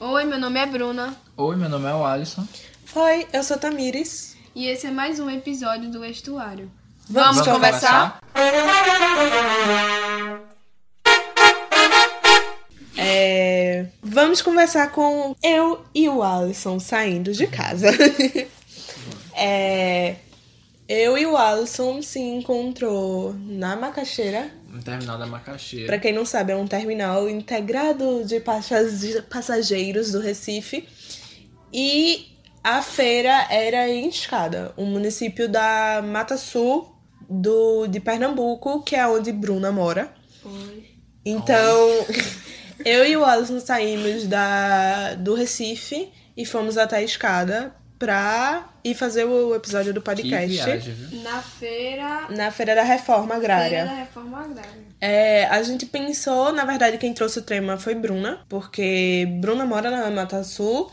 Oi, meu nome é Bruna Oi, meu nome é o Alisson. Oi, eu sou Tamires. e esse é mais um episódio do Estuário. Vamos, Vamos conversar? É, vamos conversar com eu e o Alisson saindo de casa. É, eu e o Alisson se encontrou na Macaxeira. No terminal da Macaxeira. Pra quem não sabe, é um terminal integrado de passageiros do Recife. E a feira era em Escada, um município da Mata Sul do, de Pernambuco, que é onde Bruna mora. Então, eu e o Alisson saímos da, do Recife e fomos até a Escada pra ir fazer o episódio do Que podcast viagem? Na feira, na Feira da Reforma Agrária. feira da Reforma Agrária. É, a gente pensou, na verdade, quem trouxe o tema foi Bruna, porque Bruna mora na Mata Sul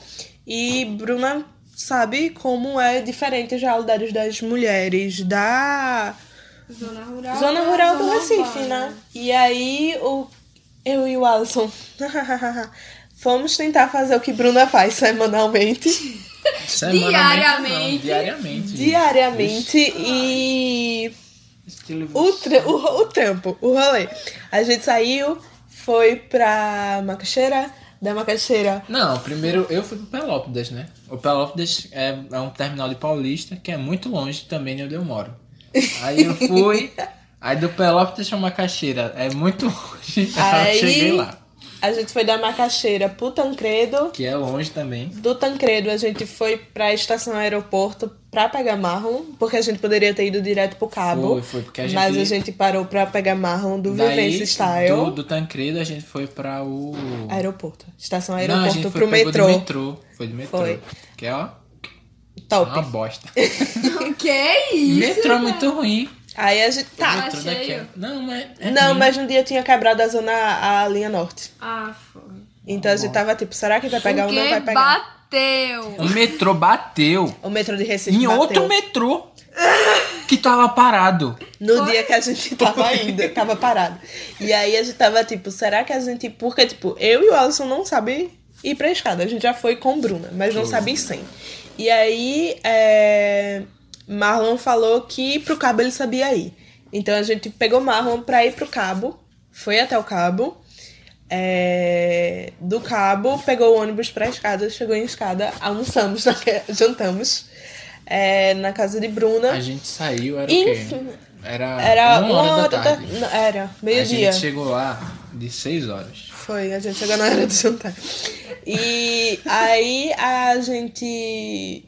e Bruna sabe como é diferente as realidades das mulheres da Zona Rural. zona rural do zona Recife, urbana. né? E aí o, eu e o Alisson fomos tentar fazer o que Bruna faz semanalmente, Semanalmente, Diariamente. não, diariamente. diariamente, e Estilo o, o, o tempo, o rolê. A gente saiu, foi pra Macaxeira, da Macaxeira. Não, primeiro eu fui pro Pelópidas, né? O Pelópidas é, é um terminal de Paulista que é muito longe também de onde eu moro. Aí eu fui, aí do Pelópidas pra Macaxeira é muito longe. Aí- eu cheguei lá, A gente foi da Macaxeira pro Tancredo. que é longe também. Do Tancredo a gente foi pra estação aeroporto pra pegar marrom, porque a gente poderia ter ido direto pro cabo. Foi, foi, porque a gente- Mas a gente parou pra pegar marrom do Daí, Vivência Style. do, do Tancredo a gente foi pra o... Aeroporto. Estação Não, a aeroporto gente foi, pro pegou metrô. de metrô. Foi de metrô. Foi. Que é, ó, Top. uma bosta. que é isso? metrô é cara? muito ruim. Aí a gente. Tá. metrô daqui é- Não, mas... é Não, ruim. mas um dia tinha quebrado a zona, a linha norte. Ah, foi. Então a gente tava tipo, será que vai pegar ou não vai pegar? bateu. O metrô bateu O metrô de Recife em bateu. outro metrô que tava parado. No dia que a gente tava indo, tava parado. E aí a gente tava tipo, será que a gente. Porque, tipo, eu e o Alisson não sabe ir pra escada. A gente já foi com Bruna, mas não sabe ir sem. E aí é, Marlon falou que pro cabo ele sabia ir. Então a gente pegou Marlon pra ir pro cabo, foi até o cabo. é, do cabo, pegou o ônibus pra escada, chegou em escada, almoçamos, jantamos é, na casa de Bruna. A gente saiu, era Enfim. o quê? Era, Era uma hora, da tarde. não, Era, A meio-dia. gente chegou lá de 6 horas. Foi, a gente chegou na hora do jantar. E aí a gente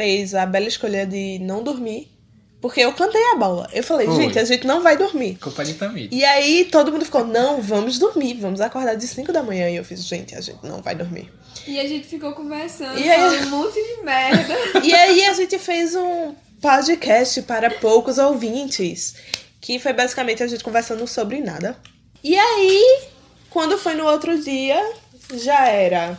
fez a bela escolha de não dormir. Porque eu cantei a bola. Eu falei, Foi. gente, a gente não vai dormir. Culpa de Tamir. E aí todo mundo ficou, não, vamos dormir, vamos acordar de 5 da manhã. E eu fiz, gente, a gente não vai dormir. E a gente ficou conversando, E aí- falando um monte de merda. E aí a gente fez um podcast para poucos ouvintes, que foi basicamente a gente conversando sobre nada. E aí, quando foi no outro dia, já era.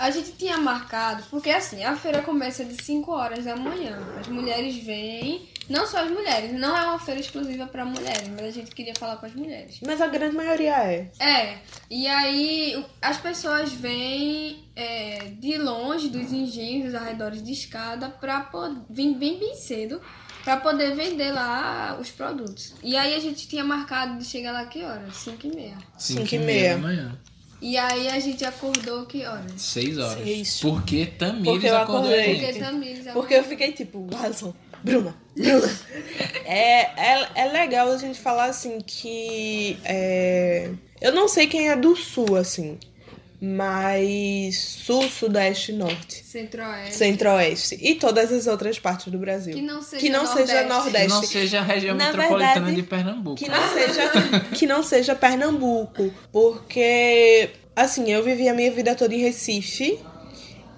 A gente tinha marcado, porque assim, a feira começa de 5 horas da manhã. As mulheres vêm, não só as mulheres, não é uma feira exclusiva para mulheres, mas a gente queria falar com as mulheres. Mas a grande maioria é. É, e aí as pessoas vêm é, de longe dos engenhos, dos arredores de escada, pra poder, vem bem bem cedo, pra poder vender lá os produtos. E aí a gente tinha marcado de chegar lá que horas? 5 e meia. 5 Cinco e meia. da manhã. E aí a gente acordou que horas? 6 horas. Seis. Porque Tamires Porque eu acordou a acordei. Porque. Tamires Porque eu fiquei tipo, Alisson, Bruna, Bruna. é, é, é legal a gente falar assim que. é, eu não sei quem é do sul, assim. Mas sul, sudeste e norte. Centro-Oeste. Centro-oeste e todas as outras partes do Brasil. Que não seja que não seja Nordeste. Que Nordeste. não seja a região Na metropolitana verdade, de Pernambuco. Que não seja, que não seja Pernambuco. Porque, assim, eu vivi a minha vida toda em Recife.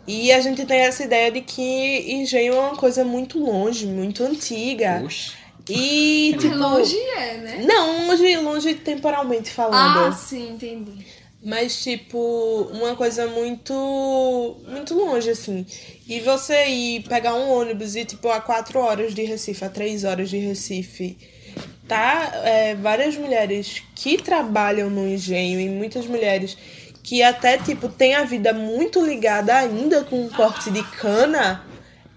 E a gente tem essa ideia de que engenho é uma coisa muito longe, muito antiga. Oxe. E, tipo. Longe é, né? Não, longe, longe temporalmente falando. Ah, sim, entendi. Mas, tipo, uma coisa muito. muito longe, assim. E você ir pegar um ônibus e, tipo, a quatro horas de Recife, a três horas de Recife, tá? É, várias mulheres que trabalham no engenho e muitas mulheres que até, tipo, tem a vida muito ligada ainda com o corte de cana,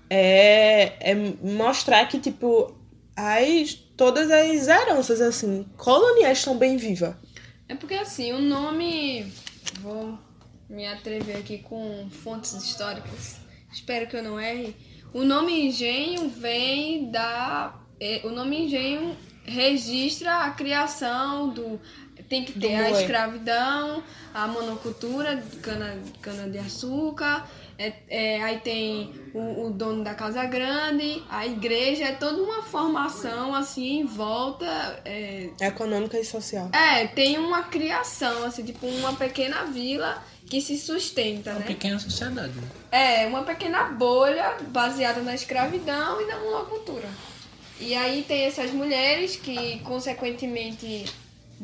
é, é mostrar que, tipo, as, todas as heranças, assim, coloniais estão bem vivas. É porque assim, o nome. Vou me atrever aqui com fontes históricas. Espero que eu não erre. O nome engenho vem da. é, O nome engenho registra a criação do. Tem que ter a escravidão, a monocultura de cana, cana de açúcar, é, é, aí tem o, o dono da casa grande, a igreja, é toda uma formação assim em volta. é, Econômica e social. é, tem uma criação, assim, tipo uma pequena vila que se sustenta, Uma né? pequena sociedade. né? É, uma pequena bolha baseada na escravidão e na monocultura. E aí tem essas mulheres que, consequentemente,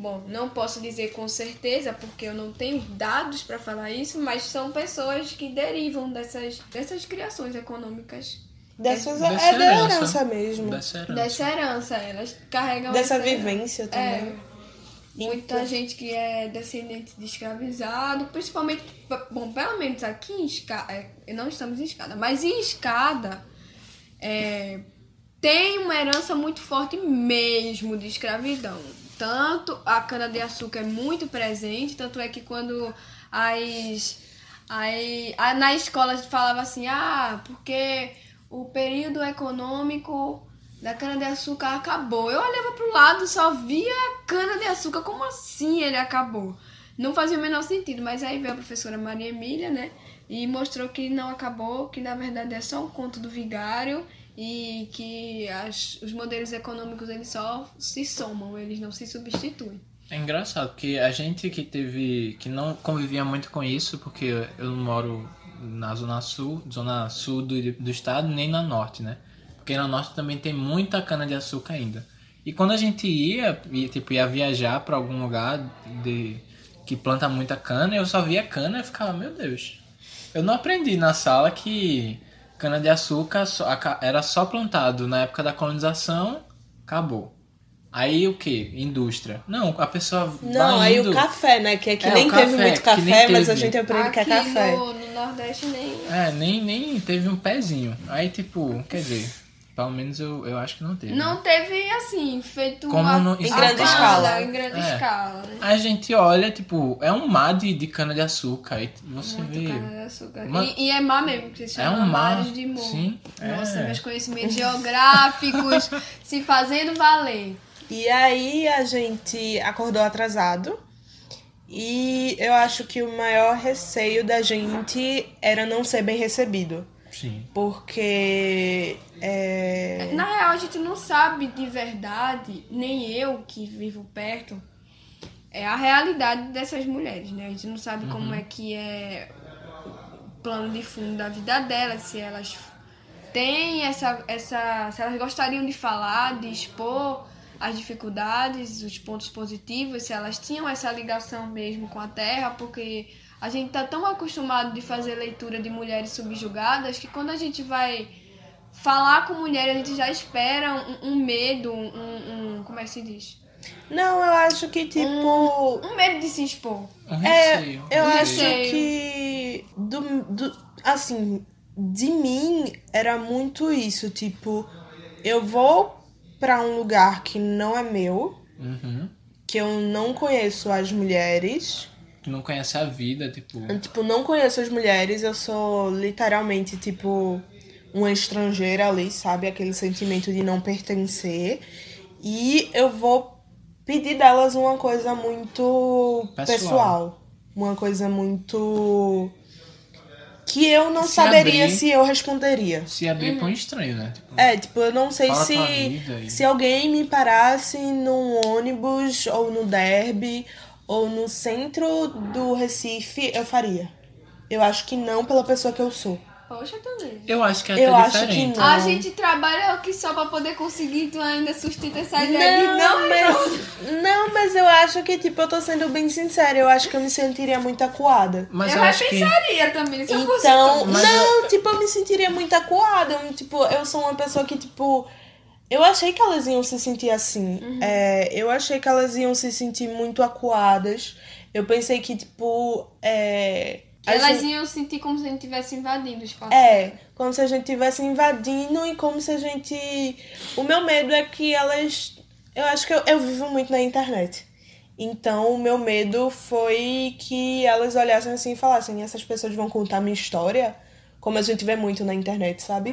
bom, não posso dizer com certeza porque eu não tenho dados para falar isso, mas são pessoas que derivam dessas, dessas criações econômicas. Dessas, Dessa é da herança. herança mesmo. Dessa herança. Dessa herança, elas carregam Dessa essa- vivência também. É, muita gente que é descendente de escravizado, principalmente, bom, pelo menos aqui em Escada, não estamos em Escada, mas em Escada é, tem uma herança muito forte mesmo de escravidão. Tanto a cana-de-açúcar é muito presente, tanto é que quando as. Aí, na escola a gente falava assim, ah, porque o período econômico da cana-de-açúcar acabou. Eu olhava pro lado só via cana-de-açúcar, como assim ele acabou? Não fazia o menor sentido, mas aí veio a professora Maria Emília, né? E mostrou que não acabou, que na verdade é só um conto do vigário e que as, os modelos econômicos eles só se somam, eles não se substituem. É engraçado, porque a gente que teve. que não convivia muito com isso, porque eu não moro na zona sul, zona sul do, do estado, nem na norte, né? Porque na norte também tem muita cana de açúcar ainda. E quando a gente ia, ia tipo, ia viajar pra algum lugar de, que planta muita cana, eu só via cana e ficava, meu Deus. Eu não aprendi na sala que cana de açúcar só- aca- era só plantado na época da colonização, acabou. Aí o que? Indústria. Não, a pessoa Não, vai aí indo... o café, né? Que aqui É, nem o teve café, muito café, mas a gente aprende que é Aqui café. no, no Nordeste nem. É, nem, nem teve um pezinho. Aí, tipo, quer dizer, pelo menos eu, eu acho que não teve. né? Não teve assim, feito Como a- no- Em a grande escala. Em grande É. escala, né? A gente olha, tipo, é um mar de, de cana-de-açúcar. Aí você Muito vê. cana-de-açúcar. Uma- E, e é mar mesmo, que se É chama um mar, mares de morro. sim, Nossa, é. meus conhecimentos geográficos se fazendo valer. E aí a gente acordou atrasado. E eu acho que o maior receio da gente era não ser bem recebido. Sim. Porque. É... Na real, a gente não sabe de verdade, nem eu que vivo perto, é a realidade dessas mulheres, né? A gente não sabe como é que é o plano de fundo da vida delas, se elas têm essa, essa. se elas gostariam de falar, de expor as dificuldades, os pontos positivos, se elas tinham essa ligação mesmo com a terra, porque a gente tá tão acostumado de fazer leitura de mulheres subjugadas que quando a gente vai falar com mulher, a gente já espera um, um medo, um, um- Como é que se diz? Não, eu acho que, tipo. Um medo de se expor. Um É, receio. eu um acho receio. Receio. que do, do- assim, de mim era muito isso, tipo, eu vou pra um lugar que não é meu, Uhum. que eu não conheço as mulheres, não conhece a vida, tipo. eu, tipo, não conheço as mulheres, eu sou literalmente, tipo, uma estrangeira ali, sabe? Aquele sentimento de não pertencer. E eu vou pedir delas uma coisa muito Pessoal. pessoal. Uma coisa muito. que eu não Se saberia abrir. se eu responderia. Se abrir pra um estranho, né? Tipo, É, tipo, eu não sei se, se alguém me parasse num ônibus ou no derby ou no centro do Recife, eu faria. Eu acho que não pela pessoa que eu sou. Poxa, também. Eu acho que é Eu acho que não. A gente trabalha aqui só pra poder conseguir, tu ainda sustenta essa ideia de Não, não, mas, não, mas eu acho que, tipo, eu tô sendo bem sincera. Eu acho que eu me sentiria muito acuada. Mas eu eu, acho que. repensaria também, se eu fosse Então, tu. Não, tipo, eu me sentiria muito acuada. Eu, Tipo, eu sou uma pessoa que, tipo. Eu achei que elas iam se sentir assim. É, eu achei que elas iam se sentir muito acuadas. Eu pensei que, tipo, é. a Elas gente- iam sentir como se a gente estivesse invadindo o espaço. É, como se a gente estivesse invadindo e como se a gente. O meu medo é que elas. Eu acho que eu, eu vivo muito na internet. Então, o meu medo foi que elas olhassem assim e falassem: essas pessoas vão contar minha história, como a gente vê muito na internet, sabe?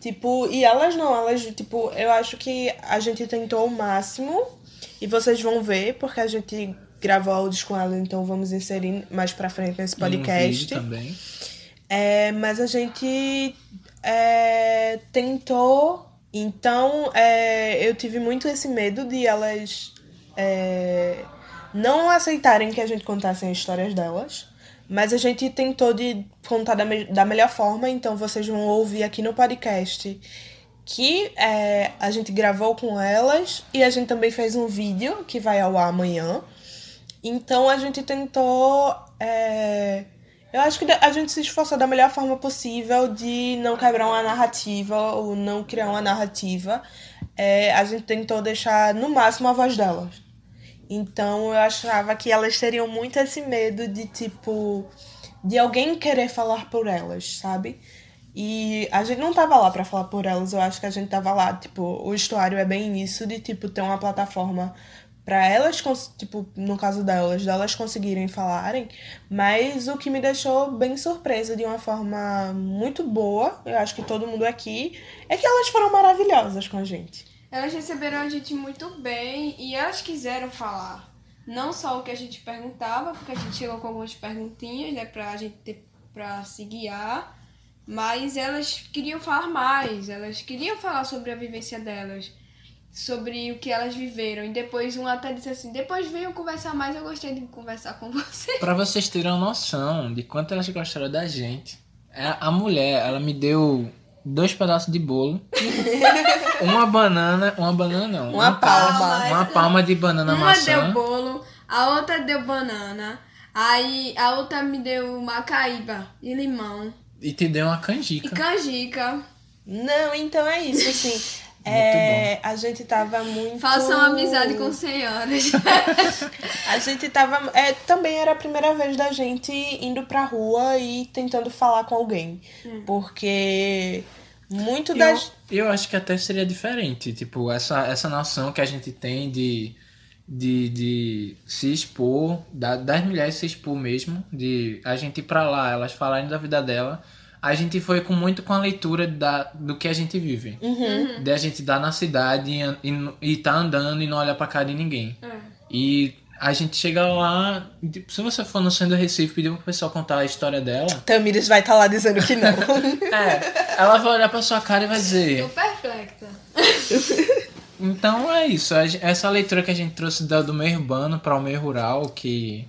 Tipo, e elas não, elas, tipo, eu acho que a gente tentou o máximo e vocês vão ver, porque a gente gravou áudios com ela, então vamos inserir mais pra frente nesse E um podcast. também. É, mas a gente é, tentou. Então, é, eu tive muito esse medo de elas é, não aceitarem que a gente contasse as histórias delas. Mas a gente tentou de contar da, me- da melhor forma, então vocês vão ouvir aqui no podcast que é, a gente gravou com elas e a gente também fez um vídeo que vai ao ar amanhã. Então a gente tentou. é, eu acho que a gente se esforçou da melhor forma possível de não quebrar uma narrativa ou não criar uma narrativa. É, a gente tentou deixar no máximo a voz delas. Então eu achava que elas teriam muito esse medo de tipo. de alguém querer falar por elas, sabe? E a gente não tava lá pra falar por elas, eu acho que a gente tava lá, tipo, o estuário é bem isso de tipo ter uma plataforma pra elas, tipo, no caso delas, delas conseguirem falarem, mas o que me deixou bem surpresa de uma forma muito boa, eu acho que todo mundo aqui, é que elas foram maravilhosas com a gente. Elas receberam a gente muito bem e elas quiseram falar. Não só o que a gente perguntava, porque a gente chegou com algumas perguntinhas, né, pra gente ter, pra se guiar. Mas elas queriam falar mais, elas queriam falar sobre a vivência delas, sobre o que elas viveram. E depois um até disse assim, depois venham conversar mais, eu gostei de conversar com você. Pra vocês terem uma noção de quanto elas gostaram da gente. é, A mulher, ela me deu dois pedaços de bolo, uma banana, uma banana não, Uma palma. uma palma de banana Uma maçã. deu bolo, a outra deu banana, aí a outra me deu macaíba e limão. E te deu uma E canjica. canjica. Não, então é isso, assim. É, a gente tava muito. Façam amizade com senhoras. A gente tava. É, também era a primeira vez da gente indo pra rua e tentando falar com alguém. Porque muito Eu, das. eu acho que até seria diferente, tipo, essa, essa noção que a gente tem de, de, de se expor, da, das mulheres se expor mesmo, de a gente ir pra lá, elas falarem da vida dela. A gente foi com muito com a leitura da, do que a gente vive. Uhum. De a gente dar na cidade e, e, e tá andando e não olhar pra cara de ninguém. E a gente chega lá, tipo, se você for no centro do Recife pedir pro pessoal contar a história dela, Tamires vai estar lá dizendo que não. é, ela vai olhar pra sua cara e vai dizer. Tô perplexa. Então é isso. Essa leitura que a gente trouxe da- do meio urbano para o meio rural, que,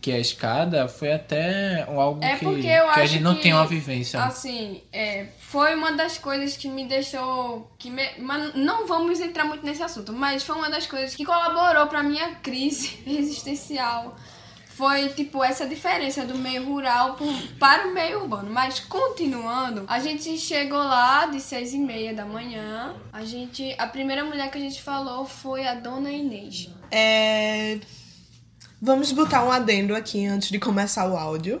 que é a escada, foi até algo É que, porque eu que a gente não que, tem uma vivência. Assim, é, foi uma das coisas que me deixou. Que me, mas não vamos entrar muito nesse assunto, mas foi uma das coisas que colaborou pra minha crise existencial. Foi, tipo, essa diferença do meio rural pro- para o meio urbano. Mas, continuando, a gente chegou lá de seis e meia da manhã. A gente... A primeira mulher que a gente falou foi a Dona Inês. É, Vamos botar um adendo aqui antes de começar o áudio.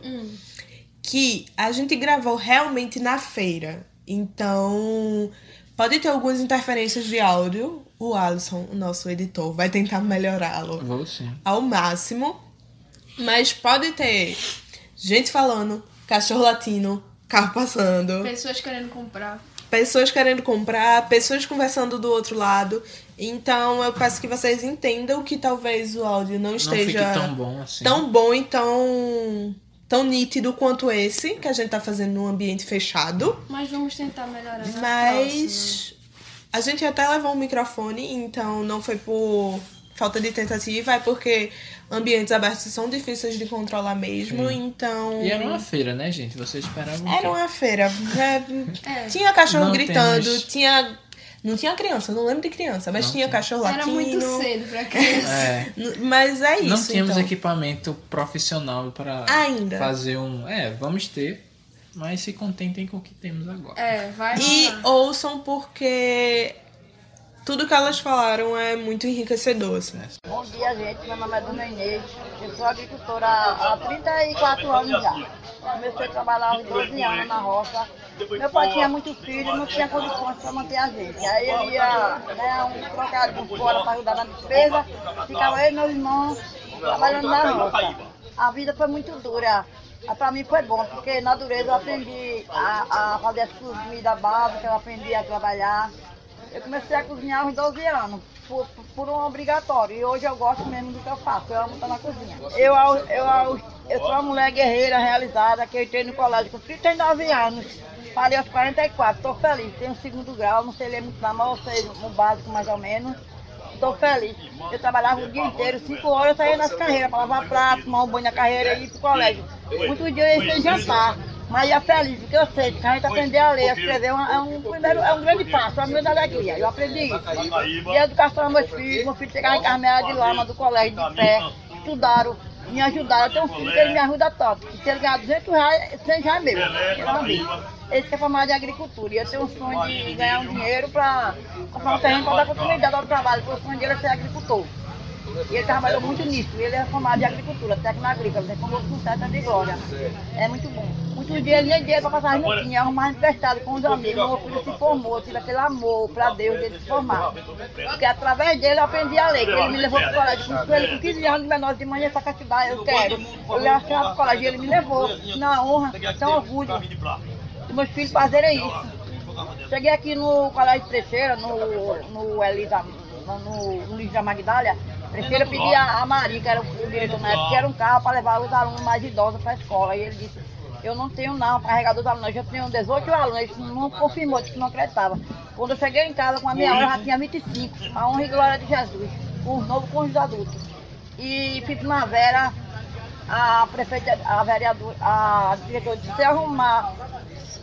Que a gente gravou realmente na feira. Então, pode ter algumas interferências de áudio. O Alisson, o nosso editor, vai tentar melhorá-lo Vou sim. ao máximo. Mas pode ter gente falando, cachorro latino, carro passando, Pessoas querendo comprar. pessoas querendo comprar, pessoas conversando do outro lado. Então eu peço que vocês entendam que talvez o áudio não Não esteja fique tão bom assim. tão bom e tão, tão nítido quanto esse que a gente tá fazendo num ambiente fechado. Mas vamos tentar melhorar na próxima. Mas a gente até levou um microfone, então não foi por falta de tentativa, é porque ambientes abertos são difíceis de controlar mesmo, então. E era uma feira, né, gente? Vocês esperavam Era que- uma feira. É, É. Tinha cachorro Não gritando, temos- tinha. Não tinha criança, não lembro de criança, mas Não tinha tem. cachorro Era latino. muito cedo pra criança. É. Mas é isso. Não tínhamos então. equipamento profissional para Ainda. fazer um. É, vamos ter, mas se contentem com o que temos agora. É, vai E rolar. ouçam porque tudo que elas falaram é muito enriquecedor, assim. Bom dia, gente. Meu nome é Dona Inês. Eu sou agricultora há 34 anos já. Comecei a trabalhar aos 12 anos na roça. Meu pai tinha muito filho e não tinha condições para manter a gente. Aí ele ia né, um trocado por fora para ajudar na despesa. Ficava eu e meu irmão trabalhando na roça. A vida foi muito dura. Para mim foi bom, porque na dureza eu aprendi a, a fazer as comidas básicas, eu aprendi a trabalhar. Eu comecei a cozinhar aos 12 anos, por, por um obrigatório. E hoje eu gosto mesmo do que eu faço, eu amo estar na cozinha. Eu, eu, eu, eu sou uma mulher guerreira, realizada, que eu entrei no colégio com 39 anos. Parei aos 44, estou feliz. Tenho segundo grau, não sei ler muito na mão, sei o básico mais ou menos. Estou feliz. Eu trabalhava o dia inteiro, 5 horas eu saía nas carreiras, para lavar prato, tomar um banho na carreira e ir para o colégio. Muitos dias eu ia sem jantar. Mas é feliz, porque eu sei que a gente aprender a ler, a escrever é um, primeiro, é um grande passo, é uma grande alegria. Eu aprendi isso. E a educação dos meus filhos, meu filho chegava em Carmela de Lama, do colégio de pé, estudaram, me ajudaram. Eu tenho um filho que ele me ajuda top. Se ele ganhar 200 reais, 100 reais é meu. Ele quer formar de agricultura. E eu tenho um sonho de ganhar um dinheiro para comprar um terreno para dar continuidade ao trabalho, porque o sonho dele é ser agricultor. E ele trabalhou muito nisso. Ele é formado de agricultura, técnico agrícola, ele formou com seta de glória. É muito bom. Muitos dias ele nem dinheiro para passar não tinha, arrumar emprestado com os amigos. Meu filho se formou, tive aquele amor para Deus dele se formar. Porque através dele eu aprendi a ler, que ele me levou para o colégio. Com ele com 15 anos de menor de manhã, essa castidade, eu quero. Eu levo para o colégio, ele me levou. Na honra, tão orgulho. E meus filhos fazerem isso. Cheguei aqui no Colégio Trecheira, no, no Elisa, no, no Luiz da Magdália, Prefiro pedir a, a Maria, que era o diretor na época, que era um carro para levar os alunos mais idosos para a escola. E ele disse, eu não tenho não, carregador dos alunos, eu já tenho 18 alunos, ele não confirmou, disse que não acreditava. Quando eu cheguei em casa com a minha hora, já tinha 25, a honra e glória de Jesus, com os novos com os adultos. E primavera, a prefeita, a vereadora, a diretora disse, arrumar,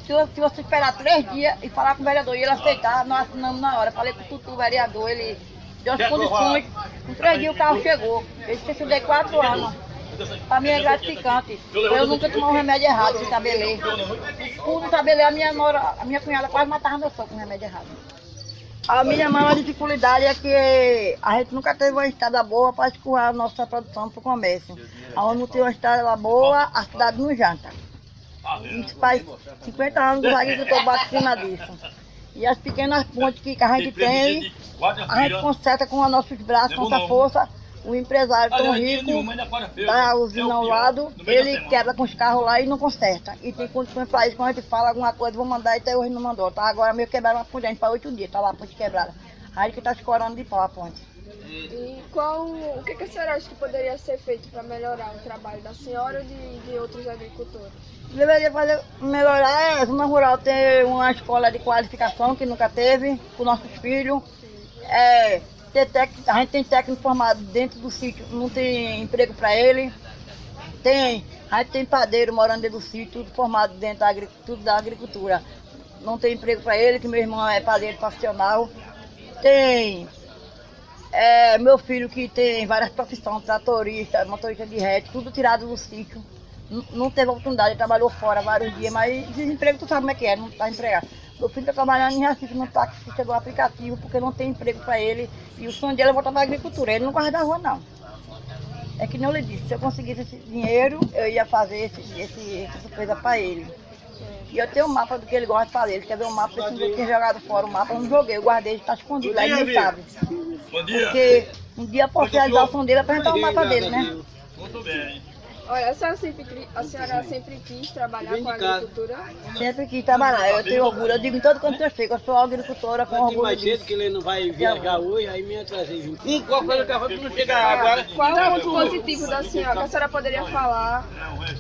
se, se você esperar três dias e falar com o vereador e ele aceitar, nós assinamos na hora. Falei com o tutu, o vereador, ele deu as condições. Dias o carro chegou. Eu disse que estudei quatro anos. Para mim é gratificante. Eu nunca tomei um remédio errado de tabelê. Por tabelê, a minha, nora, a minha cunhada quase matava meu soco com remédio errado. A minha maior dificuldade é que a gente nunca teve uma estrada boa para escoar a nossa produção para o comércio. Aonde não tem uma estrada boa, a cidade não janta. Isso faz 50 anos que o agricultor bate em cima disso. E as pequenas pontes que a gente tem, a gente conserta com os nossos braços, com nossa força. O empresário tão rico, tá usina ao lado, ele quebra com os carros lá e não conserta. E tem condições para isso, quando a gente fala alguma coisa, vou mandar e até hoje não mandou. Tá agora meio quebraram uma ponte, a gente para oito dias, tá lá a ponte quebrada. Aí que tá escorando de pau a ponte. E qual, o que, que a senhora acha que poderia ser feito para melhorar o trabalho da senhora ou de, de outros agricultores? Deveria fazer, melhorar a zona rural ter uma escola de qualificação que nunca teve com nossos filhos. É, ter técnico, a gente tem técnico formado dentro do sítio, não tem emprego para ele. Tem, a gente tem padeiro morando dentro do sítio, tudo formado dentro da, tudo da agricultura. Não tem emprego para ele, que meu irmão é padeiro profissional. Tem é, meu filho que tem várias profissões, tratorista, motorista de rete, tudo tirado do sítio não teve oportunidade, ele trabalhou fora vários dias, mas desemprego tu sabe como é que é, não está empregado. Meu filho está trabalhando em Recife no taxista do aplicativo porque não tem emprego para ele e o sonho dele é voltar para agricultura, ele não guarda da rua não. É que eu lhe disse, se eu conseguisse esse dinheiro, eu ia fazer esse, esse, essa coisa para ele. E eu tenho um mapa do que ele gosta de fazer. Ele quer ver o um mapa, esse dia eu tinha jogado fora o mapa, eu não joguei, eu guardei, está escondido, aí ele sabe. Porque um dia posso realizar o som dele, apresentar o mapa dele, né? Muito bem. Olha, a senhora sempre, a senhora sempre quis trabalhar com a agricultura? Sempre quis trabalhar, eu tenho orgulho, eu digo em todo canto que eu chego, eu sou agricultora com orgulho mais cedo que ele não vai viajar hoje, aí me trazer junto. Hum, qual foi o que não chegar agora? Qual é o ponto positivo da senhora, que a senhora poderia falar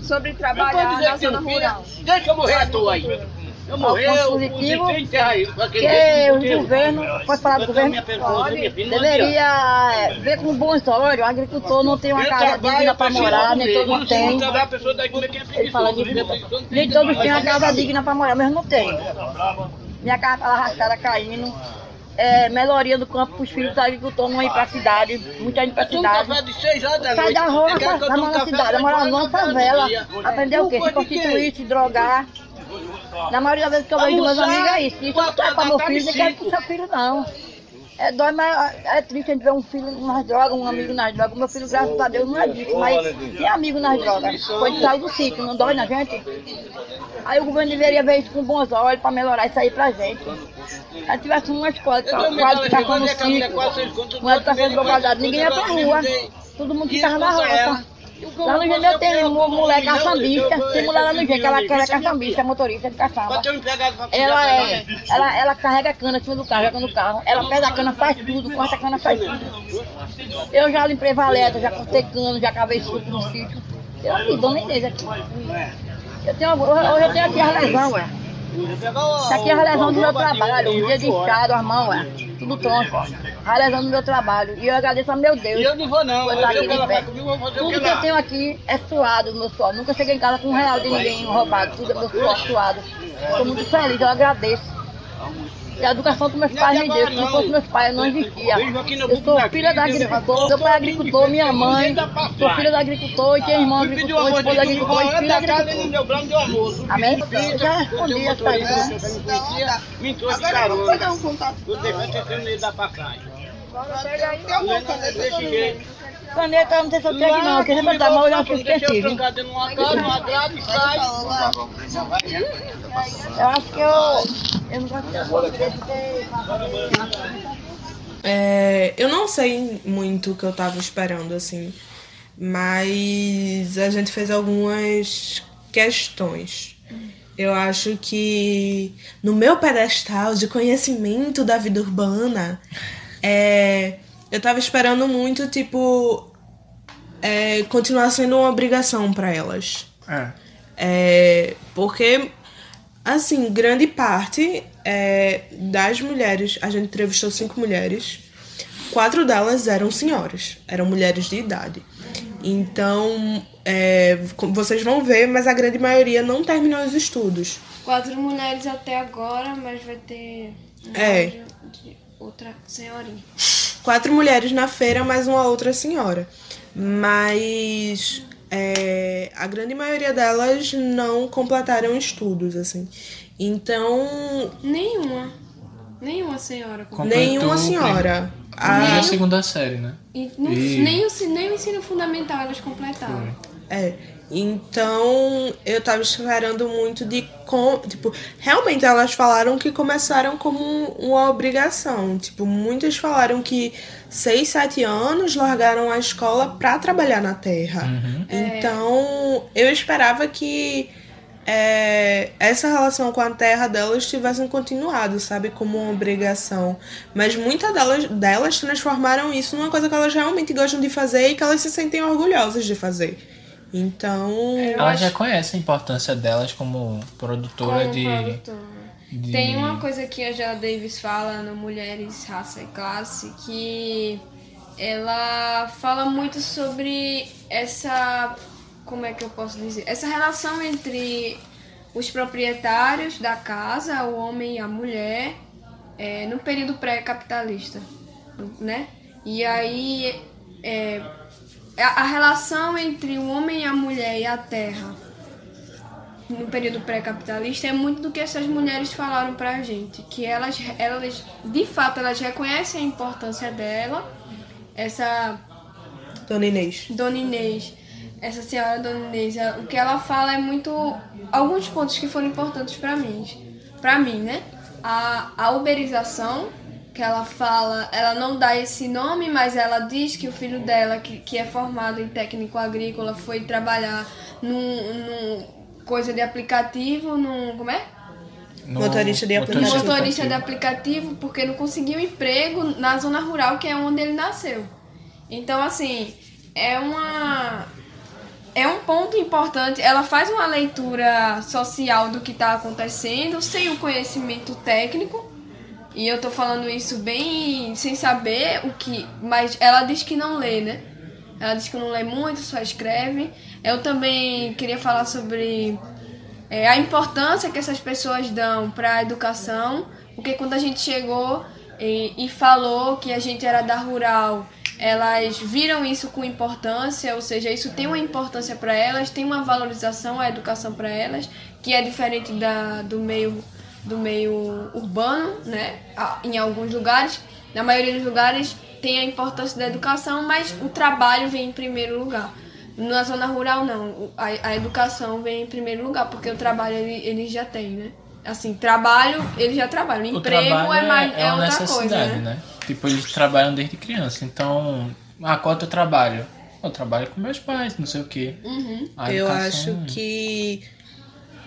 sobre trabalhar na zona rural? Deixa eu morrer à toa aí. Eu morri, positivo, que o governo, pode falar do governo, pode, deveria é, ver com bons olhos, o agricultor não tem uma casa digna para morar, nem todo mundo tem. Ele fala de nem todos têm uma casa digna para morar, mas não tem. Minha casa está arrastada caindo. É, melhoria do campo para os filhos do agricultor não ir para a cidade, muita gente para a cidade. Sai da rua, da mão da cidade, morar numa favela, aprender o quê? Se constituir, se drogar. Na maioria das vezes que eu vejo meus amigos é isso. Isso não é para meu filho, não quero para o seu filho não. É dói, mas é triste a gente ver um filho nas drogas, um amigo nas drogas. Meu filho, graças a Deus, não é disso, mas tem amigo nas drogas. Quando sai do sítio, não dói na gente? Aí o governo deveria ver isso com bons olhos para melhorar isso aí pra gente. Se tivesse uma escola que quase ficar no sítio, com educação de qualidade, ninguém ia pra rua. Todo mundo ficava na roça. Lá no Gênero tem uma mulher caçambista, tem mulher lá no Gênero, que ela, ela é caçambista, motorista de caçamba. Ela, é, ela, ela carrega a cana em cima do carro, joga no carro. Ela pega a cana, faz tudo, corta a cana, faz tudo. Eu já limpei valeta, já cortei cano, já cavei suco no sítio. Eu aqui, dona Inês aqui. Eu tenho, hoje eu tenho aqui as lesões, ué. Isso aqui é a lesão do meu trabalho, o dia de inchado, as mãos, ué. Tudo tronco, ó. A lesão do meu trabalho. E eu agradeço a meu Deus. Eu não vou não, eu aqui que ela de pé. vai comigo, eu vou fazer o Tudo que que eu tenho aqui é suado do meu suor. Nunca cheguei em casa com um real de ninguém roubado. Tudo é meu suor suado. Estou muito feliz, eu agradeço. E a educação que meus pais me deu, se não fosse meus pais, eu não existia. Eu sou filha da agricultor, meu pai é agricultor, minha mãe, sou filha da agricultor, e tenho irmão agricultor, esposa agricultor e filha da agricultor. Amém? Eu já respondi essa pergunta. que me trouxe carona. Tentando ele dar pra cá. Desse jeito. Caneta, eu não sei se eu tenho aqui não, trancar dentro de uma grade, sai. Eu acho que eu... Eu não gosto É, eu não sei muito o que eu tava esperando, assim. Mas a gente fez algumas questões. Eu acho que no meu pedestal de conhecimento da vida urbana, é, eu tava esperando muito, tipo, é, continuar sendo uma obrigação para elas. É. É, porque, assim, grande parte é, das mulheres, a gente entrevistou cinco mulheres, quatro delas eram senhoras, eram mulheres de idade. Então, é, vocês vão ver, mas a grande maioria não terminou os estudos. Quatro mulheres até agora, mas vai ter um É. áudio outra senhorinha. Quatro mulheres na feira, mais uma outra senhora. Mas é, a grande maioria delas não completaram estudos, assim. Então, Nenhuma. Nenhuma senhora. com- Completou nenhuma senhora. Primeira e A, segunda série, né? E não- E- nem, o, nem o ensino fundamental elas completaram. É. Então, eu tava esperando muito de com, tipo, realmente elas falaram que começaram como uma obrigação. Tipo, muitas falaram que seis, sete anos largaram a escola pra trabalhar na terra. Então, eu esperava que é, essa relação com a terra delas tivessem continuado, sabe, como uma obrigação. Mas muitas delas, delas transformaram isso numa coisa que elas realmente gostam de fazer e que elas se sentem orgulhosas de fazer. Então, Elas já conhecem a importância delas como produtora Como de, produtora. de- Tem uma coisa que a Angela Davis fala no Mulheres, Raça e Classe que ela fala muito sobre essa. Como é que eu posso dizer? Essa relação entre os proprietários da casa, o homem e a mulher, é, no período pré-capitalista, né? E aí é, a, a relação entre o homem e a mulher e a terra no período pré-capitalista é muito do que essas mulheres falaram pra gente, que elas, elas de fato elas reconhecem a importância dela, essa Dona Inês. Dona Inês, essa senhora Dona Inês, ela- o que ela fala é muito alguns pontos que foram importantes pra mim, para mim, né? A, a uberização que ela fala, ela não dá esse nome, mas ela diz que o filho dela, que, que é formado em técnico agrícola, foi trabalhar num, num coisa de aplicativo, num como é? no- Motorista de aplicativo. motorista motorista de aplicativo porque não conseguiu emprego na zona rural, que é onde ele nasceu. Então, assim, é uma. É um ponto importante. Ela faz uma leitura social do que está acontecendo, sem o conhecimento técnico. E eu tô falando isso bem sem saber o que. Mas ela diz que não lê, né? Ela diz que não lê muito, só escreve. Eu também queria falar sobre é, a importância que essas pessoas dão para a educação, porque quando a gente chegou e, e falou que a gente era da rural, elas viram isso com importância, ou seja, isso tem uma importância para elas, tem uma valorização a educação para elas, que é diferente da, do meio do meio urbano, né, em alguns lugares. na maioria dos lugares tem a importância da educação, mas o trabalho vem em primeiro lugar. Na zona rural não, a, a educação vem em primeiro lugar, porque o trabalho ele, ele já tem, né? Assim, trabalho, ele já trabalha. O O emprego trabalho é, mais, é, uma outra necessidade, coisa, né? né? Tipo, eles trabalham desde criança. Então, ah, qual é o teu trabalho? Eu trabalho com meus pais, não sei o quê. Uhum. Eu educação- acho que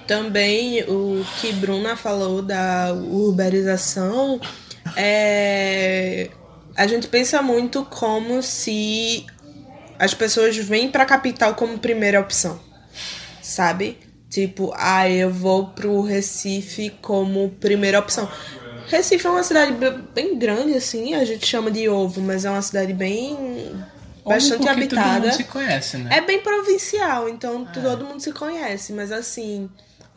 também o que Bruna falou da urbanização é a gente pensa muito como se as pessoas vêm pra capital como primeira opção, sabe? Tipo, ah, eu vou pro Recife como primeira opção. Recife é uma cidade be- bem grande, assim, a gente chama de ovo, mas é uma cidade bem. Bastante porque Todo habitada. mundo se conhece, né? É bem provincial, então todo mundo se conhece, mas assim,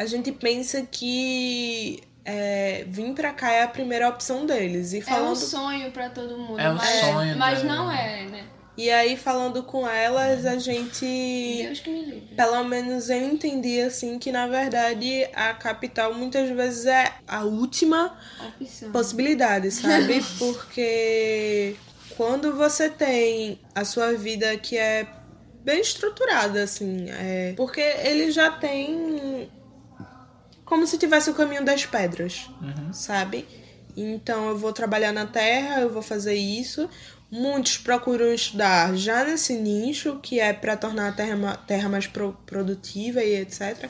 a gente pensa que é, vir pra cá é a primeira opção deles. E É um falando. sonho pra todo mundo, É o mas, sonho mas da- não é, né? E aí, falando com elas, a gente. Deus que me livre. Pelo menos eu entendi assim que na verdade a capital muitas vezes é a última Opção. possibilidade, sabe? Porque quando você tem a sua vida que é bem estruturada, assim, é... porque ele já tem como se tivesse o caminho das pedras, sabe? Então eu vou trabalhar na terra, eu vou fazer isso. Muitos procuram estudar já nesse nicho, que é para tornar a terra, terra mais pro- produtiva e etc.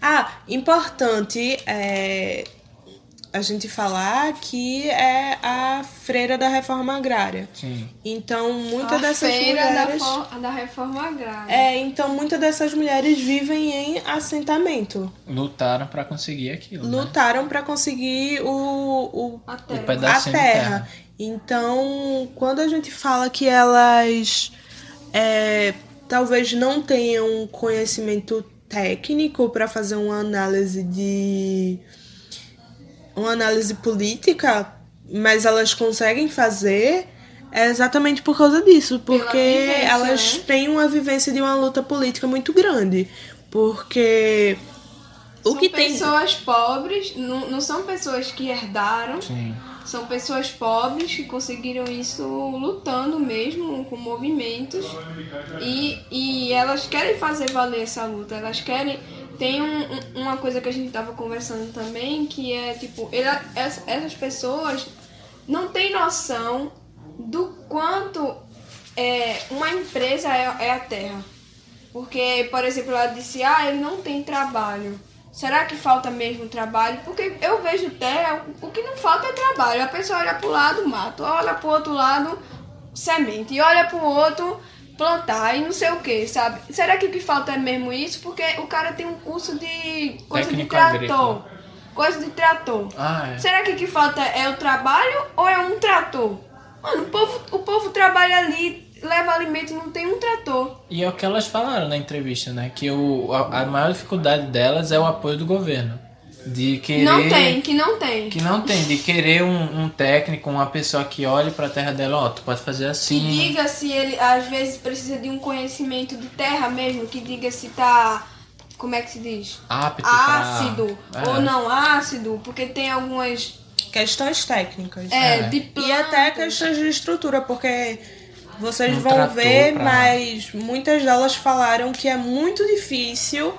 Ah, importante é a gente falar que é a freira da reforma agrária. Sim. Então, muitas a dessas feira mulheres. da, da reforma agrária. É, então muitas dessas mulheres vivem em assentamento. Lutaram pra conseguir aquilo. né? Lutaram para conseguir o, o A O terra. a pedacinho de terra. terra. Então, quando a gente fala que elas é, talvez não tenham conhecimento técnico para fazer uma análise de uma análise política, mas elas conseguem fazer é exatamente por causa disso, porque vivência, elas né? têm uma vivência de uma luta política muito grande, porque o são que tem pessoas pobres, não, não são pessoas que herdaram, Sim. são pessoas pobres que conseguiram isso lutando mesmo com movimentos e, e elas querem fazer valer essa luta, elas querem. Tem um- um- uma coisa que a gente tava conversando também que é tipo, ess- essas pessoas não têm noção do quanto é, uma empresa é, é a terra. Porque, por exemplo, ela disse, ah, ele não tem trabalho. Será que falta mesmo trabalho? Porque eu vejo terra, o que não falta é trabalho. A pessoa olha pro lado, mato, olha pro outro lado, semente, e olha pro outro, plantar e não sei o que, sabe? Será que o que falta é mesmo isso? Porque o cara tem um curso de coisa Técnico de trator. agrícola. Coisa de trator. Ah, é. Será que o que falta é o trabalho ou é um trator? Mano, o povo, o povo trabalha ali, leva alimento, não tem um trator. E é o que elas falaram na entrevista, né? Que o, a, a maior dificuldade delas é o apoio do governo. De querer. Não tem, que não tem. Que não tem, de querer um, um técnico, uma pessoa que olhe pra terra dela, ó, tu pode fazer Que assim. diga se ele às vezes precisa de um conhecimento de terra mesmo, que diga se tá. Como é que se diz? Apto pra- Ácido É. ou não ácido, porque tem algumas. questões técnicas. É, É. de E plantas. até questões de estrutura, porque vocês Um vão ver, pra- mas muitas delas falaram que é muito difícil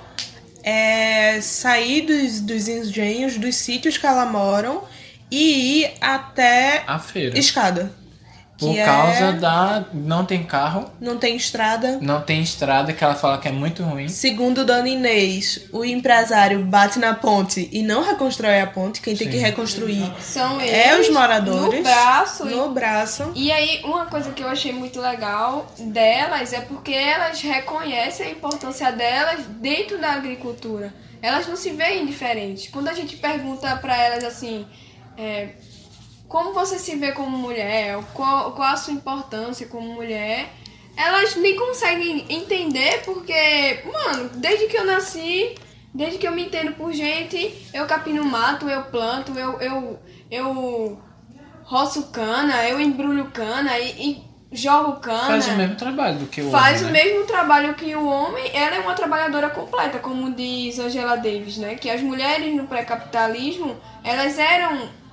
é, sair dos, dos engenhos, dos sítios que elas moram e ir até A feira. escada. Por que é- causa da. Não tem carro, Não tem estrada. não tem estrada, que ela fala que é muito ruim. Segundo Dona Inês, o empresário bate na ponte e não reconstrói a ponte. Quem tem Sim. que reconstruir São é eles os moradores. No braço. e- No braço. E aí, uma coisa que eu achei muito legal delas é porque elas reconhecem a importância delas dentro da agricultura. Elas não se veem diferentes. Quando a gente pergunta pra elas assim, é, como você se vê como mulher, qual, qual a sua importância como mulher, elas nem conseguem entender porque, mano, desde que eu nasci, desde que eu me entendo por gente, eu capino mato, eu planto, eu, eu, eu roço cana, eu embrulho cana e, e jogo cana. Faz o mesmo trabalho do que o Faz homem, o né? mesmo trabalho que o homem, ela é uma trabalhadora completa, como diz Angela Davis, né? Que as mulheres no pré-capitalismo, elas eram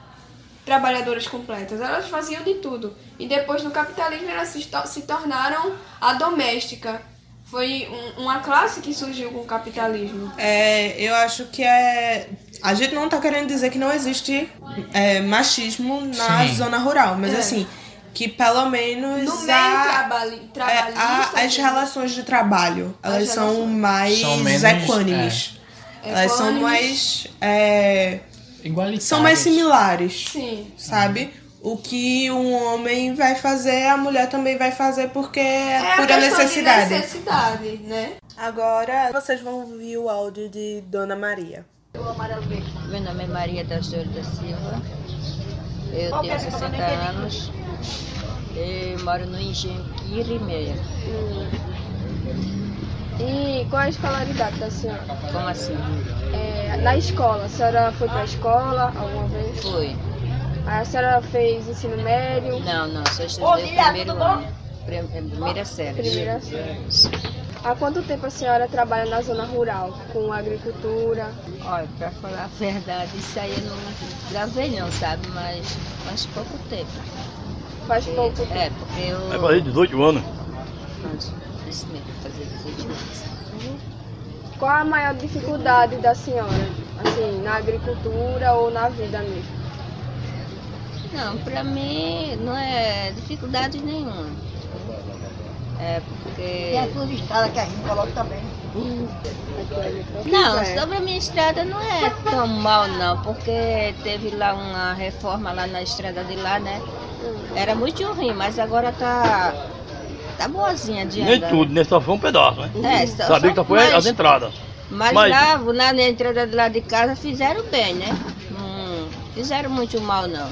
trabalhadoras completas, elas faziam de tudo. E depois no capitalismo elas se, to- se tornaram a doméstica. Foi um- uma classe que surgiu com o capitalismo. É, eu acho que é. A gente não tá querendo dizer que não existe é, machismo na Sim. zona rural, mas É. assim, que pelo menos No meio a- trabali- é, trabalhista. a- as assim, relações de trabalho, elas são mais São menos, equânimes. Elas são Equânimes. mais. Igualitárias. são mais similares, Sim. sabe? O que um homem vai fazer, a mulher também vai fazer porque é, a pura necessidade. de necessidade, né? Agora vocês vão ouvir o áudio de Dona Maria. Meu nome é Maria das Dores da Silva. Eu tenho 60 anos. Eu moro no engenho Quirimeia. E qual é a escolaridade da senhora? Como assim? É, na escola, a senhora foi pra escola alguma vez? Aí a senhora fez ensino médio, Não, não, só estudei o primeiro ano. É, Primeira série. primeira série. Há quanto tempo a senhora trabalha na zona rural, com agricultura? Olha, pra falar a verdade, isso aí eu não gravei não, sabe? Mas faz pouco tempo. Faz pouco tempo. É, porque eu. Vai fazer 18 anos. Antes, Isso mesmo, fazer 18 anos. Qual a maior dificuldade da senhora, assim, na agricultura ou na vida mesmo? Não, pra mim não é dificuldade nenhuma. É porque. E a sua estrada que a gente coloca também. Não, sobre a minha estrada não é tão mal não, porque teve lá uma reforma lá na estrada de lá, né? Era muito ruim, mas agora tá. Tá boazinha de Nem andar. tudo, né? Só foi um pedaço, né? É, só, Sabia que só só foi mas, as entradas. mas, mas- lá, lá na entrada de lá de casa fizeram bem, né? Não fizeram muito mal não.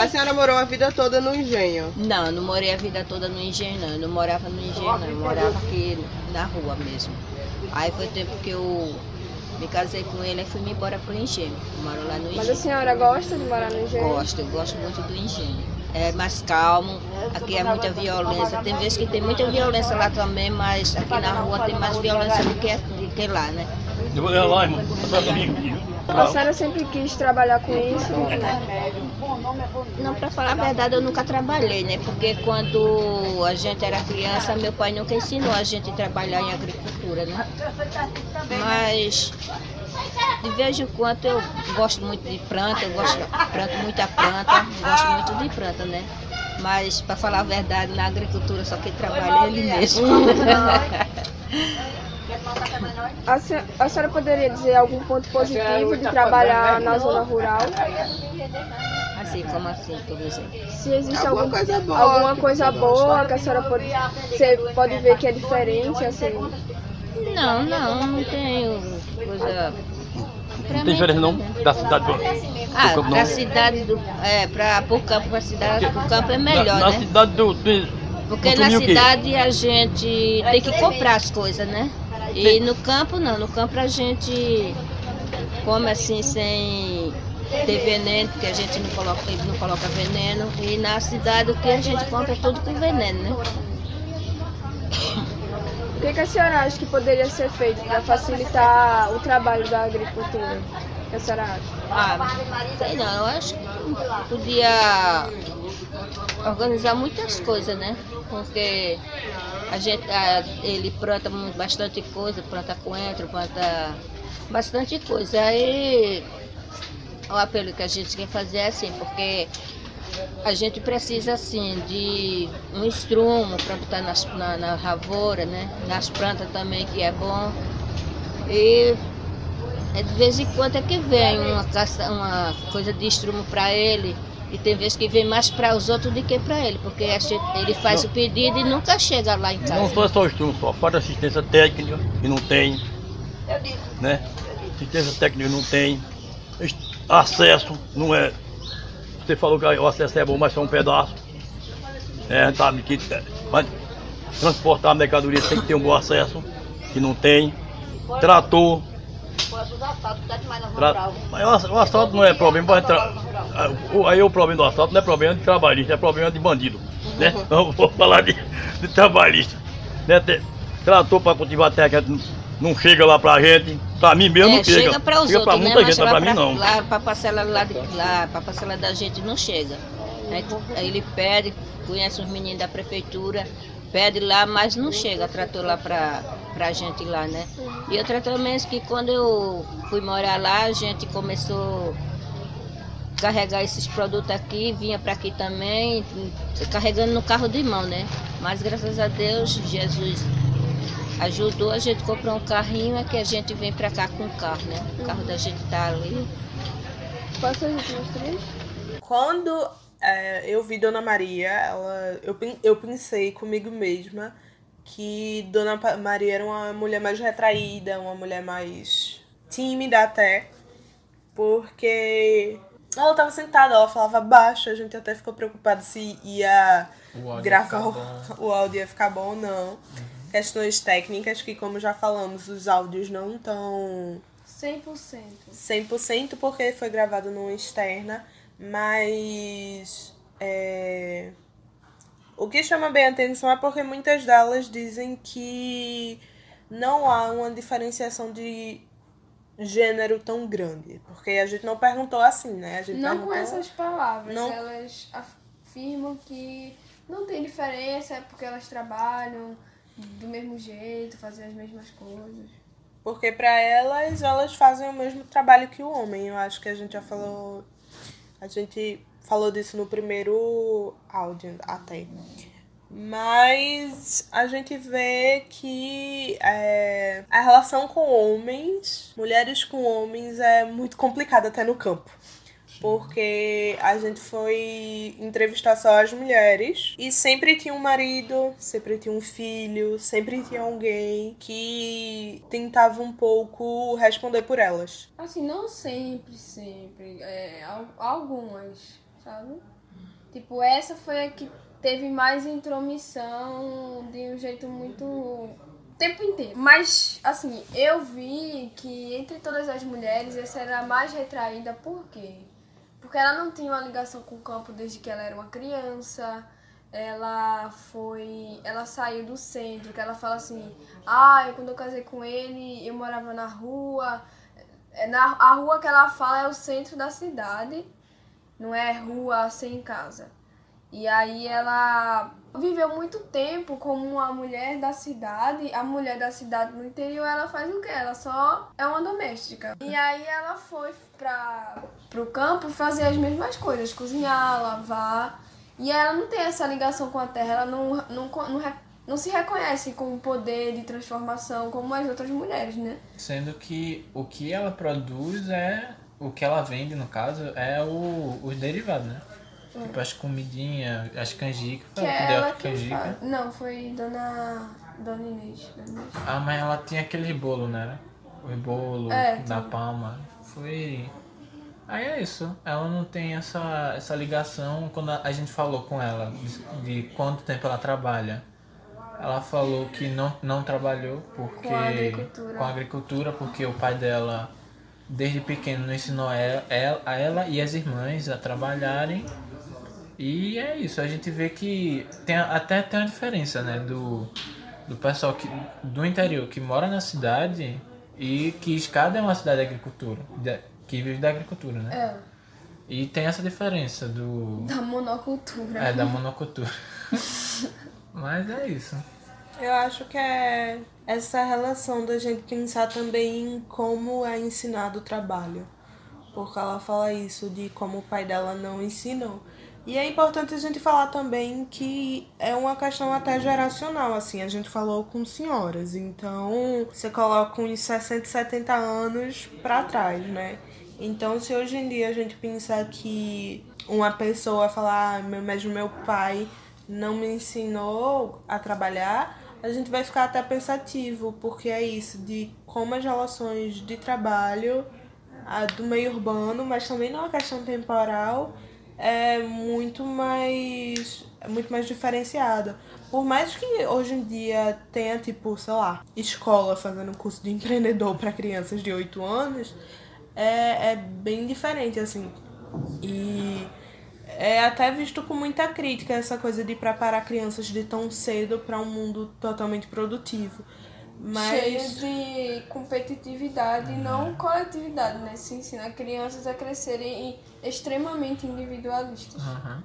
A senhora morou a vida toda no engenho. Não, eu não morei a vida toda no engenho, não. Eu não morava no engenho, não. Eu morava aqui na rua mesmo. Aí foi tempo que eu me casei com ele e fui me embora pro engenho. Eu moro lá no Mas a engenho. senhora gosta de morar no engenho? Gosto, eu gosto muito do engenho. É mais calmo, aqui é muita violência. Tem vezes que tem muita violência lá também, mas aqui na rua tem mais violência do que, do que lá, né? Eu vou lá, irmão. A senhora sempre quis trabalhar com isso? Não, pra falar a verdade, eu nunca trabalhei, né? Porque quando a gente era criança, meu pai nunca ensinou a gente a trabalhar em agricultura, né? Mas de vez em quando eu gosto muito de planta, eu gosto planto muita planta, gosto muito de planta, né? Mas para falar a verdade, na agricultura só quem trabalha é ele mesmo. A, se- a senhora poderia dizer algum ponto positivo de trabalhar na zona rural? assim, como assim, por exemplo? Se existe algum, alguma coisa boa que a senhora pode, você pode ver que é diferente, assim. Não, não, não tenho coisa. Não tem diferença não da cidade do, do Ah, campo, pra não. cidade do. É, pra, pro campo, pra cidade do campo é melhor, na, na né? cidade do. do Porque na consumir o quê? cidade a gente tem que comprar as coisas, né? E no campo não, no campo a gente come assim sem ter veneno, porque a gente não coloca, não coloca veneno. E na cidade o que a gente compra é tudo com veneno, né? O que, que a senhora acha que poderia ser feito para facilitar o trabalho da agricultura? O que a senhora acha? Ah, sei não, eu acho que podia organizar muitas coisas, né? Porque a gente, ah, ele planta bastante coisa, planta coentro, planta bastante coisa. Aí o apelo que a gente quer fazer é assim, porque a gente precisa assim de um estrumo para botar nas, na, na lavoura, né? Nas plantas também, que é bom. E é de vez em quando é que vem uma, uma coisa de estrumo para ele. E tem vezes que vem mais para os outros do que para ele, porque ele faz o pedido e nunca chega lá em Não casa. só é só estudo, só falta assistência técnica e não tem. Né? Assistência técnica não tem. Acesso não é. Você falou que o acesso é bom, mas só um pedaço. É, sabe que é, mas transportar a mercadoria tem que ter um bom acesso, que não tem. Trator. Tra... Mas o ass- o assalto não é problema. ah, Aí o problema do assalto não é problema de trabalhista, é problema de bandido. Né? Vamos vou falar de, de trabalhista. Né? Trator para cultivar terra que a gente não chega lá pra gente. Pra mim mesmo É, não chega. chega para os chega pra outros, né? muita gente, mas lá pra mim pra, não. lá pra parcela lá, de, lá pra parcela da gente não chega. Aí, aí ele pede, conhece os meninos da prefeitura, pede lá, mas não chega trator lá pra, pra gente lá, né? E outra também é que quando eu fui morar lá, a gente começou a carregar esses produtos aqui, vinha pra aqui também, carregando no carro de mão, né? Mas graças a Deus, Jesus ajudou, a gente comprou um carrinho, é que a gente vem pra cá com o carro, né? O carro da gente tá ali. Quais são os três? Quando é, eu vi Dona Maria, ela, eu, eu pensei comigo mesma que Dona Maria era uma mulher mais retraída, uma mulher mais tímida até, porque ela tava sentada, ela falava baixo, a gente até ficou preocupado se ia O gravar o, o áudio ia ficar bom ou não. Questões técnicas que, como já falamos, os áudios não estão 100%. 100% porque foi gravado numa externa, mas é, o que chama bem a atenção é porque muitas delas dizem que não há uma diferenciação de gênero tão grande, porque a gente não perguntou assim, né? A gente Não com essas palavras. Não- Elas afirmam que não tem diferença, é porque elas trabalham do mesmo jeito, fazem as mesmas coisas. Porque pra elas, elas fazem o mesmo trabalho que o homem. Eu acho que a gente já falou. A gente falou disso no primeiro áudio até. Mas a gente vê que é, a relação com homens, mulheres com homens, é muito complicada até no campo. Porque a gente foi entrevistar só as mulheres e sempre tinha um marido, sempre tinha um filho, sempre tinha alguém que tentava um pouco responder por elas. Assim, não sempre, sempre. É, al- algumas, sabe? Tipo, essa foi a que teve mais intromissão de um jeito muito. o tempo inteiro. Mas, assim, eu vi que entre todas as mulheres, essa era a mais retraída, por quê? Porque ela não tinha uma ligação com o campo desde que ela era uma criança. Ela foi. Ela saiu do centro, que ela fala assim: ah, eu, quando eu casei com ele, eu morava na rua. É, Na, a rua que ela fala é o centro da cidade, não é rua sem casa. E aí ela viveu muito tempo como uma mulher da cidade. A mulher da cidade no interior, ela faz o quê? Ela só é uma doméstica. E aí ela foi pra, pro campo fazer as mesmas coisas, cozinhar, lavar. E ela não tem essa ligação com a terra, ela não, não, não, não se reconhece com o poder de transformação como as outras mulheres, né? Sendo que o que ela produz é. O que ela vende, no caso, é o, os derivados, né? Tipo as comidinhas, as canjicas. Que é ela que canjica. faz. Não, foi Dona, Dona Inês. Dona Inês. Ah, mas ela tinha aquele bolo, né? O bolo É, palma. Foi. Aí é isso. Ela não tem essa, essa ligação quando a gente falou com ela de, de quanto tempo ela trabalha. Ela falou que não, não trabalhou porque Com a agricultura. com a agricultura, porque o pai dela desde pequeno não ensinou ela, ela- a ela e as irmãs a trabalharem. E é isso, a gente vê que tem, até tem uma diferença, né? Do, do pessoal que, do interior que mora na cidade e que Escada é uma cidade de agricultura, de- que vive da agricultura, né? É, E tem essa diferença do. da monocultura. É, da monocultura. Mas é isso. Eu acho que é essa relação da gente pensar também em como é ensinado o trabalho. Porque ela fala isso de como o pai dela não ensinou. E é importante a gente falar também que é uma questão até geracional, assim, a gente falou com senhoras, então você coloca uns 60, 70 anos pra trás, né? Então se hoje em dia a gente pensar que uma pessoa falar, ah, mas meu pai não me ensinou a trabalhar, a gente vai ficar até pensativo, porque é isso, de como as relações de trabalho do meio urbano, mas também não é uma questão temporal, é muito mais muito mais diferenciada. Por mais que hoje em dia tenha, tipo, sei lá, escola fazendo curso de empreendedor para crianças de 8 anos, é, é bem diferente, assim. E é até visto com muita crítica essa coisa de preparar crianças de tão cedo para um mundo totalmente produtivo. Cheio Mas de competitividade e não coletividade, né? Se ensina crianças a crescerem extremamente individualistas. Aham.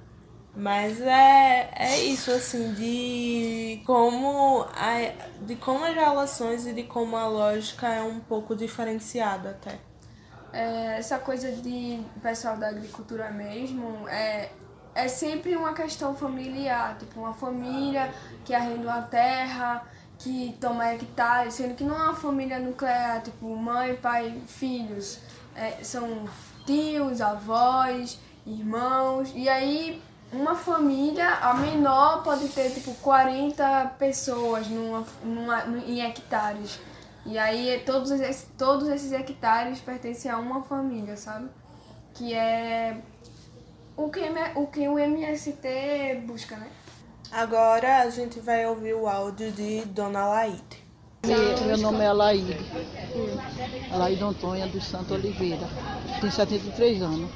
Mas é, é isso, assim, de como, a, de como as relações e de como a lógica é um pouco diferenciada até. É, essa coisa de pessoal da agricultura mesmo é, é sempre uma questão familiar, tipo uma família que arrenda uma terra, que toma hectares, sendo que não é uma família nuclear, tipo mãe, pai, filhos. É, são tios, avós, irmãos, e aí uma família, a menor pode ter tipo 40 pessoas numa, numa, em hectares. E aí todos esses, todos esses hectares pertencem a uma família, sabe? Que é o que, o que o MST busca, né? Agora a gente vai ouvir o áudio de Dona Laíde. Me- Meu nome é Alaíde. Alaíde Antônia dos Santos Oliveira. Tenho 73 anos.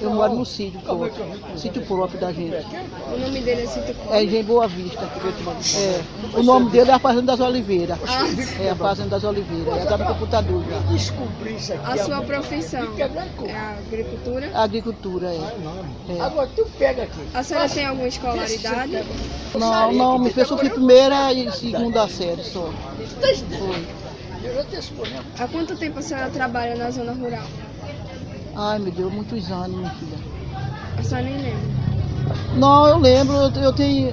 Eu moro no sítio próprio, sítio próprio da gente. O nome dele é Cito É em Boa Vista. É. O nome dele é a Fazenda das Oliveiras. É a Fazenda das Oliveiras. É tá no computador já. A sua profissão é a agricultura? A agricultura, é. é. Agora tu pega aqui. A senhora tem alguma escolaridade? Não, não, me fez sofrer primeira e segunda série só. Foi. Há quanto tempo a senhora trabalha na zona rural? Ai, meu Deus, muitos anos, minha filha. A senhora nem lembra. Não, eu lembro, eu, eu tenho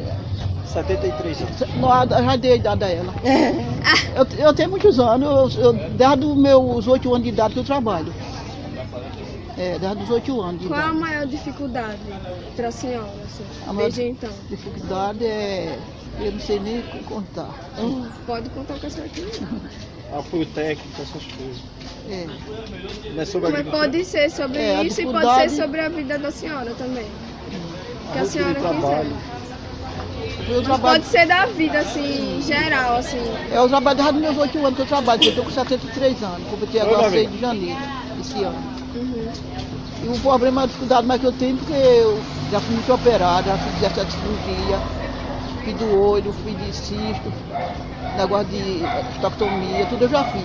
73 anos. Não, a- já dei a idade a ela. Eu, eu tenho muitos anos, eu, eu, desde os meus oito anos de idade que eu trabalho. É, desde os oito anos de Qual a idade. maior dificuldade para a senhora, assim, A desde então? Dificuldade é. Eu não sei nem contar. Pode contar com a senhora aqui. Apoio técnico, essas coisas. É. Não é sobre Mas pode ser sobre É, isso e pode ser sobre a vida da senhora também. Que a senhora quiser. Eu Mas trabalho, pode ser da vida, assim, geral, assim. eu trabalho desde os meus oito anos que eu trabalho, porque eu estou com 73 anos. Completei agora Olha, 6 de janeiro, esse ano. Uhum. E o problema, a dificuldade mais que eu tenho, porque eu já fui muito operado, já fiz 17 cirurgia, fiz do olho, fiz de cisto, negócio de estoctomia, tudo eu já fiz.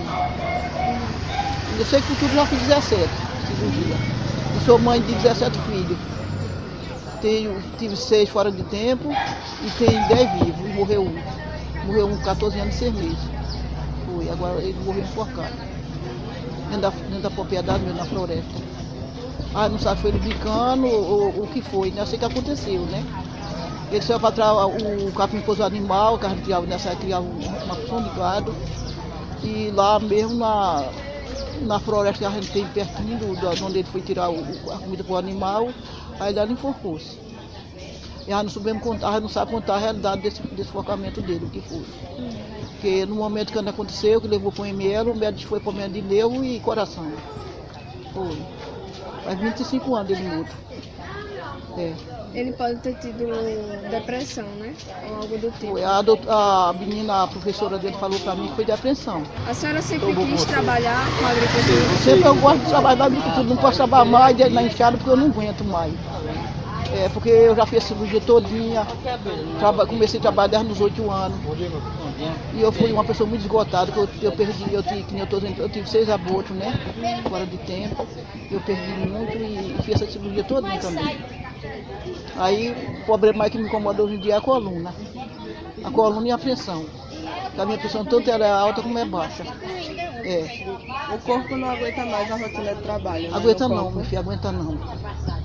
Eu sei que tudo já fiz 17 cirurgia. E sou mãe de 17 filhos. Tenho, tive seis fora de tempo e tenho 10 vivos, e morreu um. Morreu um com 14 anos e 6 meses. Foi, agora ele morreu enforcado. Dentro da, dentro da propriedade mesmo, na floresta. Ah, não sabe se foi ele brincando ou o que foi, né? Eu sei que aconteceu, né? Ele saiu para trás, o capim pôs o animal, que a gente criava nessa criava uma porção de gado. E lá mesmo na, na floresta que a gente tem pertinho do, onde ele foi tirar o- a comida para o animal, aí ele enforcou-se. E a não sabemos contar, a gente não sabe contar a realidade desse, desse enforcamento dele, o que foi. Porque no momento que aconteceu, que levou para o ML, o médico foi para o de nervo e coração. Foi. Faz 25 anos ele morto. É. Ele pode ter tido depressão, né? Ou algo do tipo. Foi. A, a menina, a professora dele falou para mim que foi de apreensão. A senhora sempre quis trabalhar com a agricultura? Sempre eu gosto de trabalhar na agricultura, não posso trabalhar mais na enxada porque eu não aguento mais. É, porque eu já fiz a cirurgia todinha, traba- comecei a trabalhar desde os 8 anos. E eu fui uma pessoa muito esgotada, que eu, eu perdi, eu tive, eu, dizendo, eu tive seis abortos, né? Fora de tempo. Eu perdi muito e fiz essa cirurgia todinha também. Aí o problema mais que me incomoda hoje em dia é a coluna. A coluna e a pressão. Porque a minha pressão tanto ela é alta como é baixa. É. O corpo não aguenta mais a rotina de trabalho. né, Aguenta não, meu filho, aguenta não.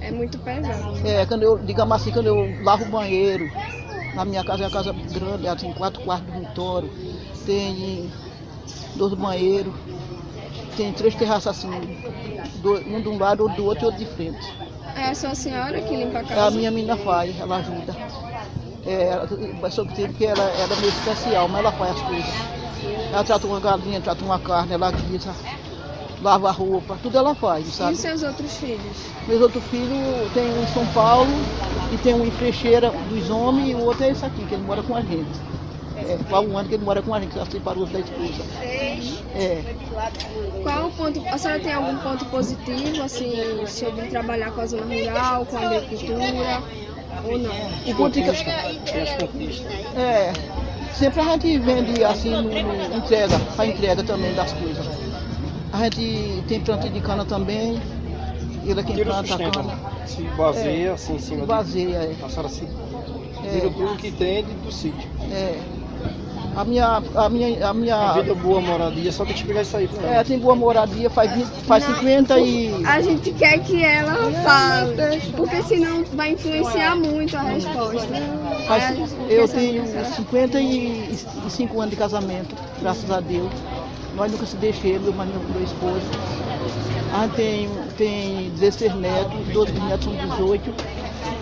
É muito pesado. É, quando eu, digamos assim, quando eu lavo o banheiro, na minha casa é uma casa grande, ela tem quatro quartos dormitório, tem dois banheiros, tem três terraças assim, um de um lado, outro do outro e outro de frente. É só a senhora que limpa a É, a casa? minha menina faz, ela ajuda. É, ela- só que tem que ela, ela é meio especial, mas ela faz as coisas. Ela trata uma galinha, trata uma carne, ela guisa, lava a roupa, tudo ela faz, E sabe? os seus outros filhos? Meus outros filhos tem um em São Paulo e tem um em Frecheira dos homens e o outro é esse aqui, que ele mora com a gente. É, faz um ano que ele mora com a gente, que ela separou da esposa. É. Qual o ponto? A senhora tem algum ponto positivo, assim, sobre trabalhar com a zona rural, com a agricultura? Ou não? O ponto que-. É. Sempre a gente vende assim, no, no entrega, para entrega também das coisas. A gente tem plantio de cana também. Ele é quem Tira planta a cana. Se baseia assim em cima de- Baseia, é. A senhora se É. tira tudo que tem de- do sítio. É. A minha. A minha. A minha vida boa, moradia, só tem que explicar isso aí pra é, ela. tem boa moradia, faz, 20, faz 50 e. A gente quer que ela fale, porque senão vai influenciar muito a resposta. Faz- gente eu tenho 55 anos de casamento, graças a Deus. Nós nunca se deixamos, mas meu, meu esposo. A gente tem, tem 16 netos, 12 netos são 18.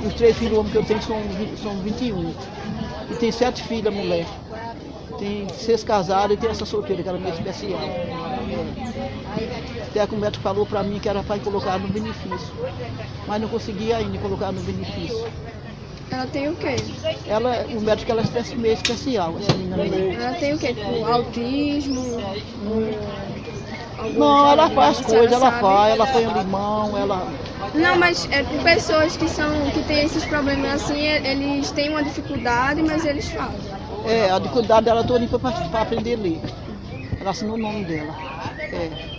E os três filhos homens que eu tenho são, 20 são 21. E tem sete filhas, mulher. Tem seis casadas e tem essa solteira, que era meio especial. Até que o médico falou pra mim que era para colocar no benefício. Mas não conseguia ainda colocar no benefício. Ela tem o quê? Ela, o médico ela é meio especial, essa menina. Ela tem o quê? Tipo, autismo? Não, ela problema, faz coisas, ela sabe? faz, ela põe o limão, ela. Não, mas é, pessoas que são que têm esses problemas assim, eles têm uma dificuldade, mas eles fazem. É, a dificuldade dela toda foi para aprender a ler. Ela assinou o nome dela. É.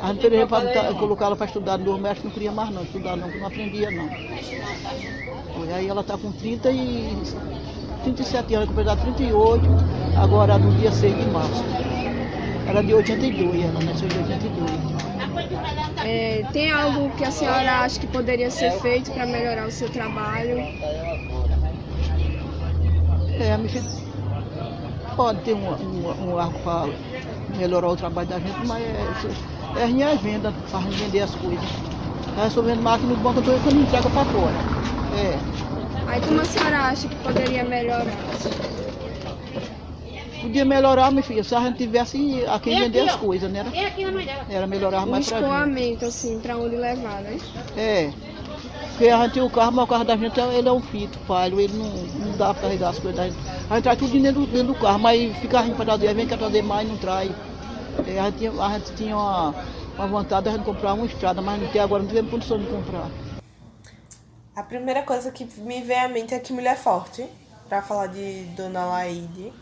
A gente queria colocar ela para estudar no médico, não queria mais não, estudar não, que não aprendia não. E aí ela está com 30 e 37 anos, completar 38, agora no dia 6 de março. Ela é de 82, ela nasceu de 82. É, tem algo que a senhora acha que poderia ser feito para melhorar o seu trabalho? É, me fez- pode ter um, um, um arco para melhorar o trabalho da gente, mas é, é as minhas vendas, para vender as coisas. Eu sou vendo máquina no banco, eu tô quando entrega para fora. É. Aí como a senhora acha que poderia melhorar? Podia melhorar, minha filha, se a gente tivesse a quem vender as coisas, né? Era, era melhorar Um mais pra gente. escoamento, assim, para onde levar, né? É. Porque a gente tem o carro, mas o carro da gente ele é um fito, palho, ele não, não dá para carregar as coisas da gente. A gente traz tudo dentro, do- dentro do carro, mas fica a gente para trazer, vem quer trazer mais, não traz. É, a, gente tinha, a gente tinha uma, uma vontade de a gente comprar uma estrada, mas até agora não tivemos condição de comprar. A primeira coisa que me vem à mente é que mulher forte, pra falar de Dona Laide,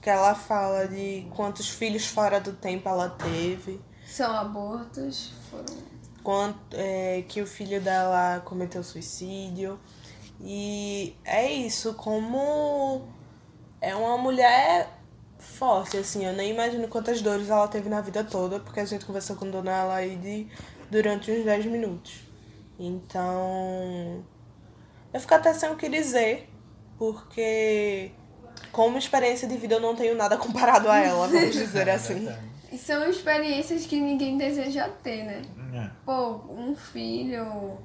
que ela fala de quantos filhos fora do tempo ela teve, São abortos, foram. Quanto, é, que o filho dela cometeu suicídio. E é isso, como é uma mulher forte, assim, eu nem imagino quantas dores ela teve na vida toda, porque a gente conversou com Dona Laide durante uns 10 minutos. Então, eu fico até sem o que dizer, porque como experiência de vida eu não tenho nada comparado a ela, vamos dizer assim. São experiências que ninguém deseja ter, né? É. Pô, um filho.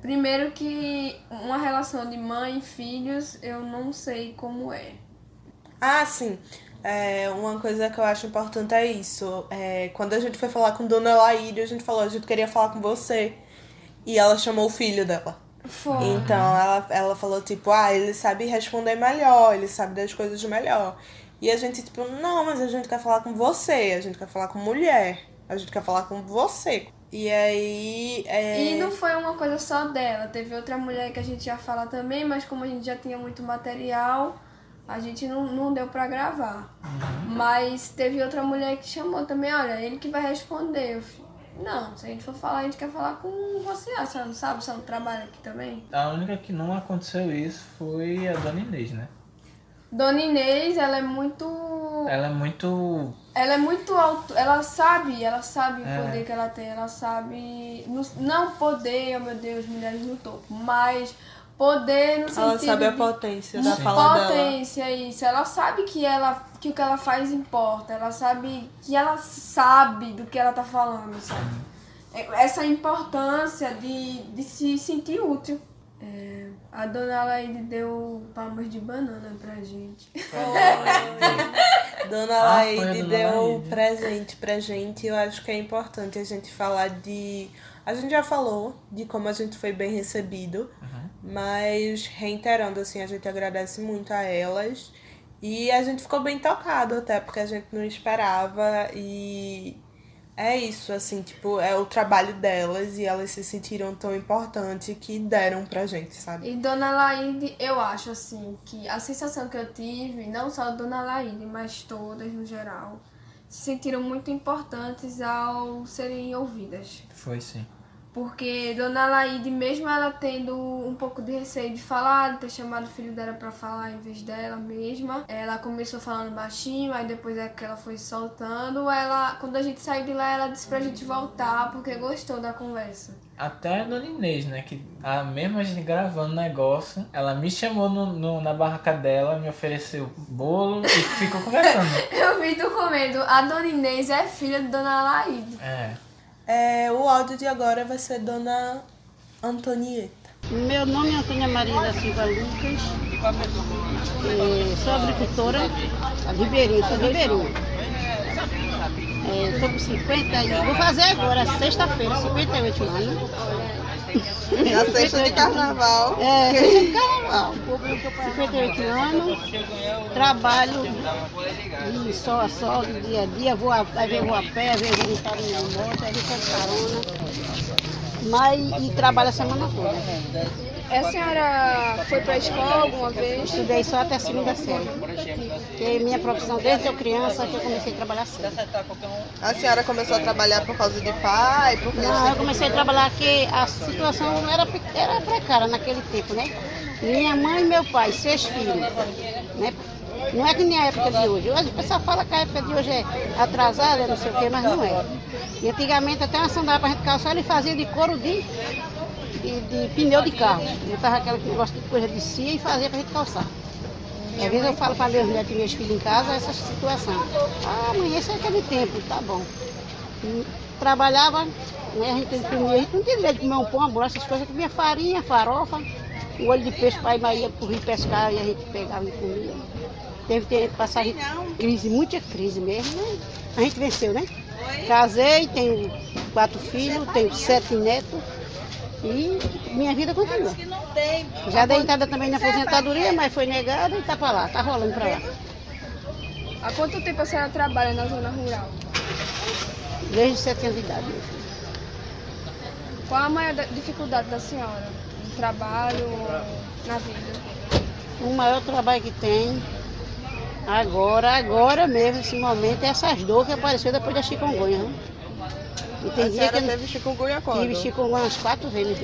Primeiro que uma relação de mãe e filhos, eu não sei como é. Ah, sim. É, uma coisa que eu acho importante é isso. É, quando a gente foi falar com Dona Laíde, a gente falou, a gente queria falar com você. E ela chamou o filho dela. Foi. Então ela, ela falou, tipo, ah, ele sabe responder melhor, ele sabe das coisas melhor. E a gente, tipo, não, mas a gente quer falar com você, a gente quer falar com mulher, a gente quer falar com você. E aí. É... E não foi uma coisa só dela, teve outra mulher que a gente ia falar também, mas como a gente já tinha muito material, a gente não, não deu pra gravar. Mas teve outra mulher que chamou também, olha, ele que vai responder. Eu falei, não, se a gente for falar, a gente quer falar com você, a senhora não sabe, você não trabalha aqui também? A única que não aconteceu isso foi a Dona Inês, né? Dona Inês, ela é muito. Ela é muito. Ela é muito alto, ela sabe, ela sabe o É. poder que ela tem, ela sabe. Não poder, oh meu Deus, mulheres no topo, mas poder no Ela sentido. sabe a de- potência da de fala dela. potência, isso. Ela sabe que, ela, que o que ela faz importa, ela sabe que ela sabe do que ela tá falando, sabe? É- Essa importância de, de se sentir útil. É, a dona Laide deu palmas de banana pra gente. Dona Ah, Laide Dona deu Laide. presente pra gente. Eu acho que é importante a gente falar de. A gente já falou de como a gente foi bem recebido, mas reiterando, assim, a gente agradece muito a elas. E a gente ficou bem tocado até, porque a gente não esperava. E É isso, assim, tipo, é o trabalho delas e elas se sentiram tão importantes que deram pra gente, sabe? E Dona Laide, eu acho assim que a sensação que eu tive, não só Dona Laide, mas todas no geral, se sentiram muito importantes ao serem ouvidas. Foi sim. Porque Dona Laide, mesmo ela tendo um pouco de receio de falar, de ter chamado o filho dela pra falar em vez dela mesma, ela começou falando baixinho, aí depois é que ela foi soltando. Ela, quando a gente saiu de lá, ela disse pra gente voltar porque gostou da conversa. Até a Dona Inês, né? Que a mesma gente gravando negócio, ela me chamou no, no- na barraca dela, me ofereceu bolo e ficou conversando. Eu vi tu comendo, a Dona Inês é filha de Dona Laide. É. É, o áudio de agora vai ser Dona Antonieta. Meu nome é Antônia Maria da Silva Lucas. É, sou agricultora a Ribeirinho, sou de Ribeirinho. Estou com 50 e vou fazer agora, sexta-feira, 58 anos. Na sexta de carnaval. É, sexta de carnaval. 58 anos, trabalho sol a sol, de dia a dia, vou a, às vezes vou a pé, às vezes vou estar minha moto, às vezes pego carona. Mas e trabalho a semana toda. A senhora foi pra escola alguma vez? Estudei só até a segunda série. Porque minha profissão desde eu criança que eu comecei a trabalhar cedo. A senhora começou a trabalhar por causa de pai? Porque Não, eu comecei a trabalhar que a situação era, era precária naquele tempo, né? Minha mãe e meu pai, seis filhos. Né? Não é que nem a época de hoje. Hoje o pessoal fala que a época de hoje é atrasada, não sei o quê, mas não é. E antigamente até uma sandália para a gente calçar, ele fazia de couro de, de, de pneu de carro. Botava aquela que gosta de coisa de cia e fazia para a gente calçar. Às vezes eu falo para meus netos e meus filhos em casa essa situação. Ah, mãe, esse é aquele tempo, tá bom. E trabalhava, né, a gente comia, a gente não tinha direito de comer um pão, uma bolacha, essas coisas, comia farinha, farofa, o olho de peixe para ir mas ia pro rio pescar e a gente pegava e comia. Teve que passar crise, muita crise mesmo, né? A gente venceu, né? Casei, tenho quatro filhos, tenho sete netos e minha vida continua. Já dei entrada também na aposentadoria, mas foi negada e tá pra lá, tá rolando pra lá. Há quanto tempo a senhora trabalha na zona rural? Desde sete anos de idade. Qual a maior da- dificuldade da senhora? No trabalho ou na vida? O maior trabalho que tem agora, agora mesmo, nesse momento, é essas dores que apareceu depois da chikungunya. Né? E tem A dia que teve chikungunya quando? tive chikungunya umas quatro vezes.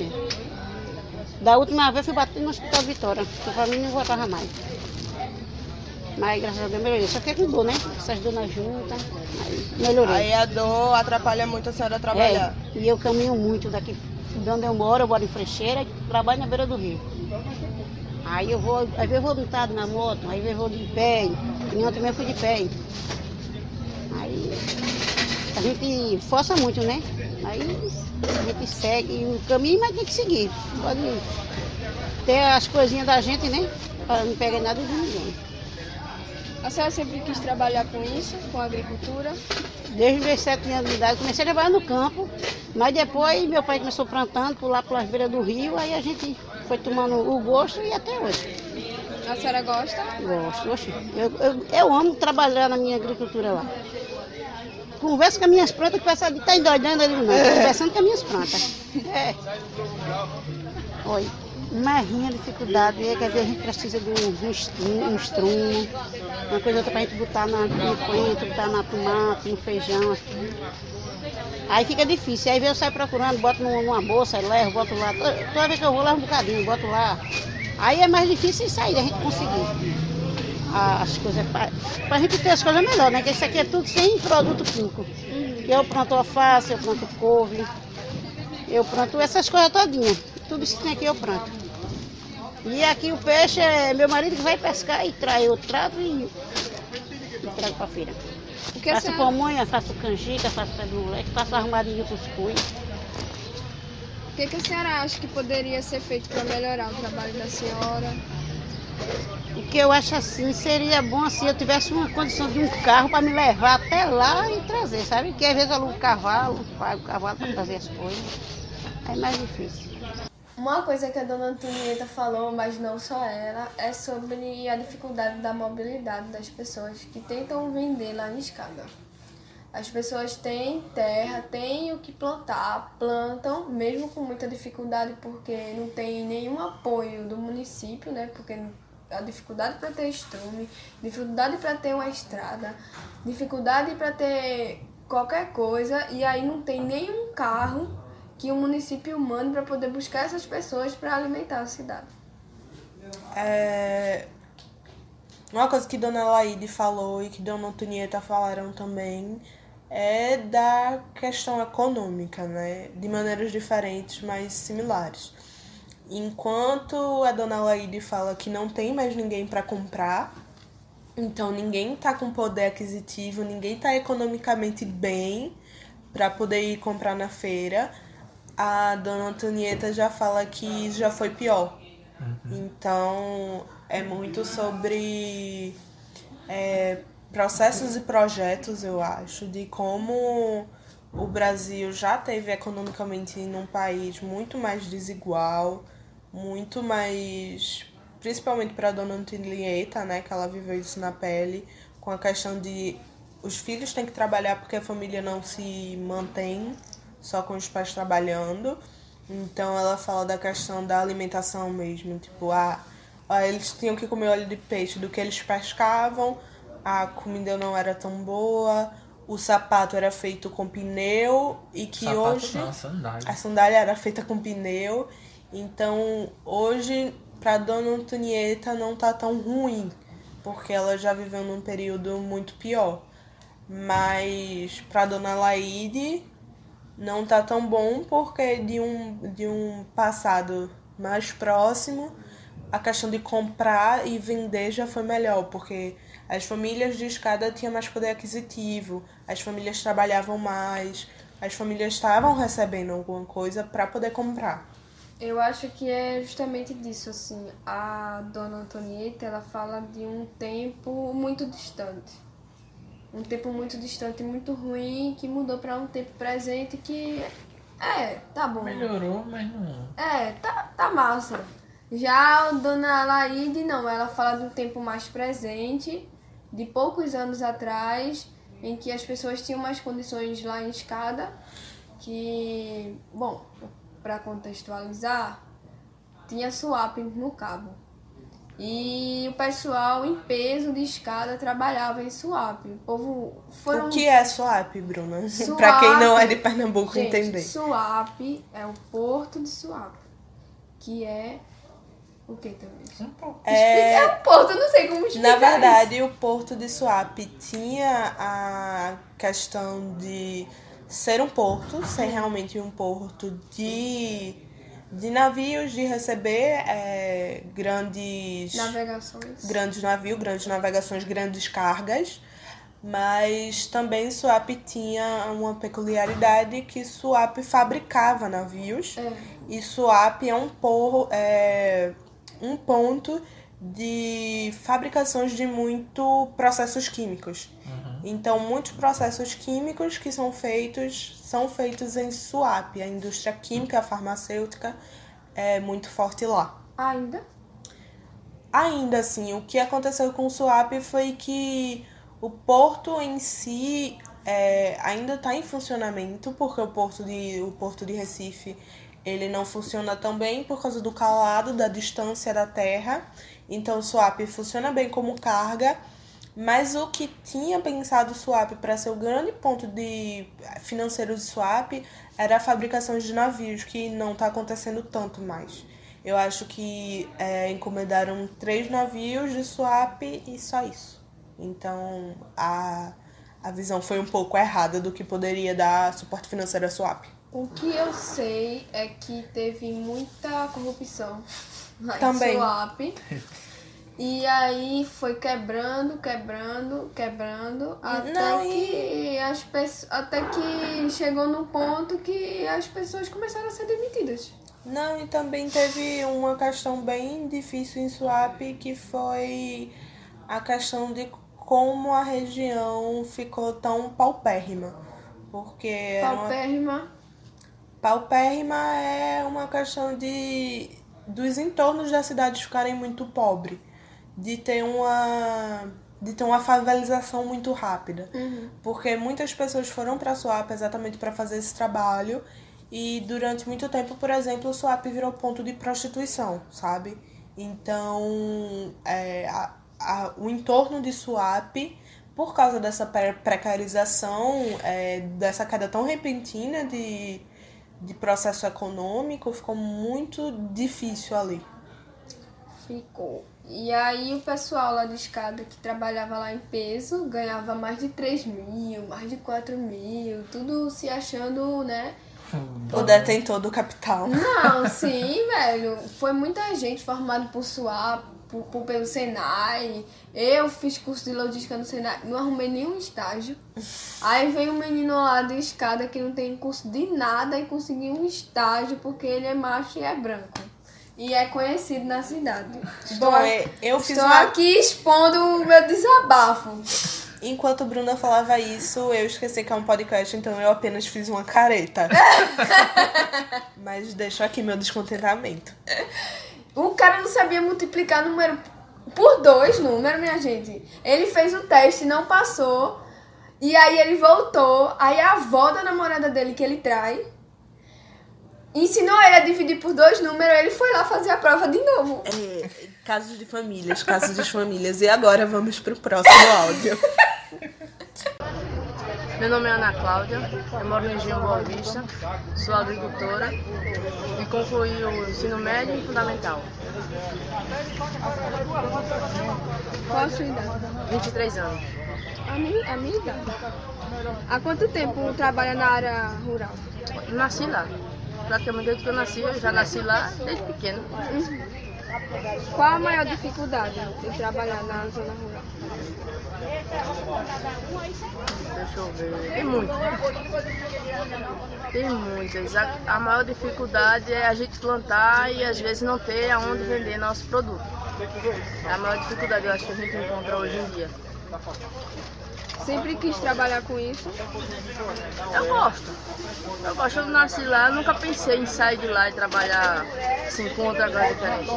Da última vez fui bater no Hospital Vitória, porque pra mim não voltava mais. Mas graças a Deus melhorei. Só fiquei com dor, né? Essas dores na junta, aí melhorei. Aí a dor atrapalha muito a senhora trabalhar. É, e eu caminho muito daqui de onde eu moro, eu moro em Frecheira e trabalho na beira do rio. Aí eu vou, às vezes eu vou montado na moto, aí eu vou de pé, e ontem eu fui de pé. Aí a gente força muito, né? Aí a gente segue o caminho, mas tem que seguir. Pode ter as coisinhas da gente, né? Para não pegar nada de ninguém. A senhora sempre quis trabalhar com isso, com agricultura? Desde os meus sete anos de idade, comecei a trabalhar no campo, mas depois meu pai começou plantando por lá pelas beiras do rio, aí a gente foi tomando o gosto e até hoje. A senhora gosta? Gosto, oxe, eu, eu, eu amo trabalhar na minha agricultura lá. Converso com as minhas plantas, que o pessoal diz, tá endoidando ali, não, tô conversando com as minhas plantas. É. Olha, uma rinha dificuldade é que às vezes a gente precisa de um, um um uma coisa outra pra gente botar na, no coentro, botar na tomate, no feijão. Aí fica difícil. Aí eu saio procurando, boto num- numa bolsa, levo, boto lá. Toda, vez que eu vou, levo um bocadinho, boto lá. Aí é mais difícil sair, a gente conseguir a- as coisas. Pra, pra gente ter as coisas melhor, né? Porque isso aqui é tudo sem produto químico. Eu planto alface, eu planto couve, eu planto essas coisas todinhas. Tudo isso que tem aqui eu planto. E aqui o peixe é meu marido que vai pescar e traz. Eu trato e, e trago feira. Que a faço senhora- pamonha, faço canjica, faço pé de moleque, faço armadilha de cuscuz. O que, que a senhora acha que poderia ser feito para melhorar o trabalho da senhora? O que eu acho assim, seria bom se eu tivesse uma condição de um carro para me levar até lá e trazer, sabe? Que às vezes eu alugo cavalo, pago cavalo para trazer as coisas. É mais difícil. Uma coisa que a dona Antonieta falou, mas não só ela, é sobre a dificuldade da mobilidade das pessoas que tentam vender lá em escada. As pessoas têm terra, têm o que plantar, plantam, mesmo com muita dificuldade, porque não tem nenhum apoio do município, né? Porque a dificuldade para ter estrume, dificuldade para ter uma estrada, dificuldade para ter qualquer coisa, e aí não tem nenhum carro que o município mande para poder buscar essas pessoas para alimentar a cidade. É... Uma coisa que Dona Laide falou e que Dona Antonieta falaram também é da questão econômica, né? De maneiras diferentes, mas similares. Enquanto a Dona Laide fala que não tem mais ninguém para comprar, então ninguém tá com poder aquisitivo, ninguém tá economicamente bem para poder ir comprar na feira, a Dona Antonieta já fala que já foi pior. Então é muito sobre é, processos e projetos, eu acho, de como o Brasil já teve economicamente num país muito mais desigual, muito mais. Principalmente para a dona Antonieta, né, que ela viveu isso na pele, com a questão de os filhos têm que trabalhar porque a família não se mantém só com os pais trabalhando. Então ela fala da questão da alimentação mesmo, tipo, ah, ah, eles tinham que comer óleo de peixe do que eles pescavam, a comida não era tão boa, o sapato era feito com pneu e que Sapato hoje não, sandália. a sandália era feita com pneu. Então hoje para Dona Antonieta não tá tão ruim, porque ela já viveu num período muito pior. Mas para Dona Laide não tá tão bom porque de um, de um passado mais próximo, a questão de comprar e vender já foi melhor, porque as famílias de escada tinham mais poder aquisitivo, as famílias trabalhavam mais, as famílias estavam recebendo alguma coisa para poder comprar. Eu acho que é justamente disso, assim. A dona Antonieta, ela fala de um tempo muito distante. Um tempo muito distante, muito ruim, que mudou para um tempo presente que. É, tá bom. Melhorou, mas não. É, tá, tá massa. Já a dona Laide, não, ela fala de um tempo mais presente, de poucos anos atrás, em que as pessoas tinham mais condições lá em escada, que, bom, para contextualizar, tinha swap no cabo. E o pessoal em peso de escada trabalhava em swap. O povo foram O que é swap, Bruna? Pra quem não é de Pernambuco Gente, entender. Suape é o porto de Suape, que é o que também? É- É um porto, eu não sei como explicar Na verdade, o porto de Suape tinha a questão de ser um porto, ser realmente um porto de, de navios, de receber é, grandes. Navegações. grandes navios, grandes navegações, grandes cargas. Mas também Suape tinha uma peculiaridade que Suape fabricava navios. É. E Suape é um, porro, é um ponto de fabricações de muito processos químicos. Então, muitos processos químicos que são feitos são feitos em Suape. A indústria química, a farmacêutica é muito forte lá. Ainda? Ainda assim, o que aconteceu com o Suape foi que o porto em si é, ainda está em funcionamento, porque o porto, de, o porto de Recife ele não funciona tão bem por causa do calado, da distância da terra. Então o Suape funciona bem como carga, mas o que tinha pensado o Suape para ser o grande ponto de financeiro de Suape era a fabricação de navios, que não está acontecendo tanto mais. Eu acho que é, encomendaram três navios de Suape e só isso. Então a, a visão foi um pouco errada do que poderia dar suporte financeiro a Suape. O que eu sei é que teve muita corrupção lá Também. em Suape. E aí foi quebrando, quebrando, quebrando, até Não, que as pessoas, até que chegou num ponto que as pessoas começaram a ser demitidas. Não, e também teve uma questão bem difícil em Suape, que foi a questão de como a região ficou tão paupérrima. Porque era uma- Paupérrima. paupérrima é uma questão de dos entornos da cidade ficarem muito pobres. De ter uma de ter uma favelização muito rápida. Porque muitas pessoas foram para Suape exatamente para fazer esse trabalho e durante muito tempo, por exemplo, o Suape virou ponto de prostituição, sabe? Então, é, a- a- o entorno de Suape, por causa dessa pre- precarização, é, dessa queda tão repentina de, de processo econômico, ficou muito difícil ali. Ficou. E aí o pessoal lá de escada que trabalhava lá em peso ganhava mais de 3 mil, mais de 4 mil, tudo se achando, né? O detentor do capital. Não, sim, velho. Foi muita gente formada por SUAP, por, por- pelo Senai. Eu fiz curso de logística no Senai, não arrumei nenhum estágio. Aí veio um menino lá de escada que não tem curso de nada e conseguiu um estágio porque ele é macho e é branco. E é conhecido na cidade. Bom, é, eu fiz Estou uma- aqui expondo o meu desabafo. Enquanto Bruna falava isso, eu esqueci que é um podcast, então eu apenas fiz uma careta. Mas deixo aqui meu descontentamento. O cara não sabia multiplicar número por dois números, minha gente. Ele fez o teste, não passou. E aí ele voltou. Aí a avó da namorada dele, que ele trai, ensinou ele a dividir por dois números. Ele foi lá fazer a prova de novo. É, casos de famílias, casos de famílias. E agora vamos pro próximo áudio. Meu nome é Ana Cláudia, eu moro no Engenho Boa Vista, sou agricultora e concluí o ensino médio e fundamental. Qual a sua idade? 23 anos. A minha, a minha idade. Há quanto tempo trabalha na área rural? Nasci lá. Praticamente desde que eu nasci, eu já nasci lá desde pequeno. Qual a maior dificuldade de trabalhar na zona rural? Deixa eu ver. Tem muito. Tem muitas. A, a maior dificuldade é a gente plantar e às vezes não ter aonde vender nosso produto. É a maior dificuldade eu acho que a gente encontra hoje em dia. Sempre quis trabalhar com isso? Eu gosto. Eu gosto, eu nasci lá, nunca pensei em sair de lá e trabalhar assim, com outra coisa diferente.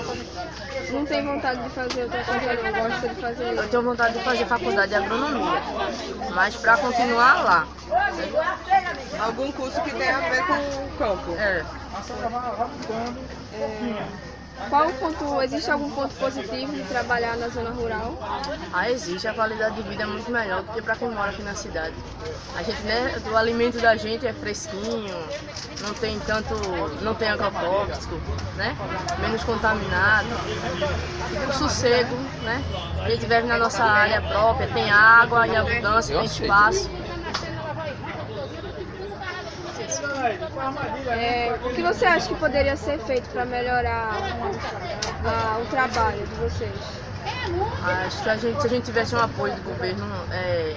Não tem vontade de fazer outra coisa, não gosta de fazer Eu tenho vontade de fazer faculdade de agronomia, mas para continuar lá. Algum curso que tenha a ver com o campo. É. Qual o ponto, existe algum ponto positivo de trabalhar na zona rural? Ah, existe, a qualidade de vida é muito melhor do que para quem mora aqui na cidade. A gente, né, o alimento da gente é fresquinho, não tem tanto, não tem agrotóxico, né? Menos contaminado. Fica um sossego, né? A gente vive na nossa área própria, tem água em abundância, tem espaço. É, o que você acha que poderia ser feito para melhorar ah, o trabalho de vocês? Acho que a gente, se a gente tivesse um apoio do governo, é,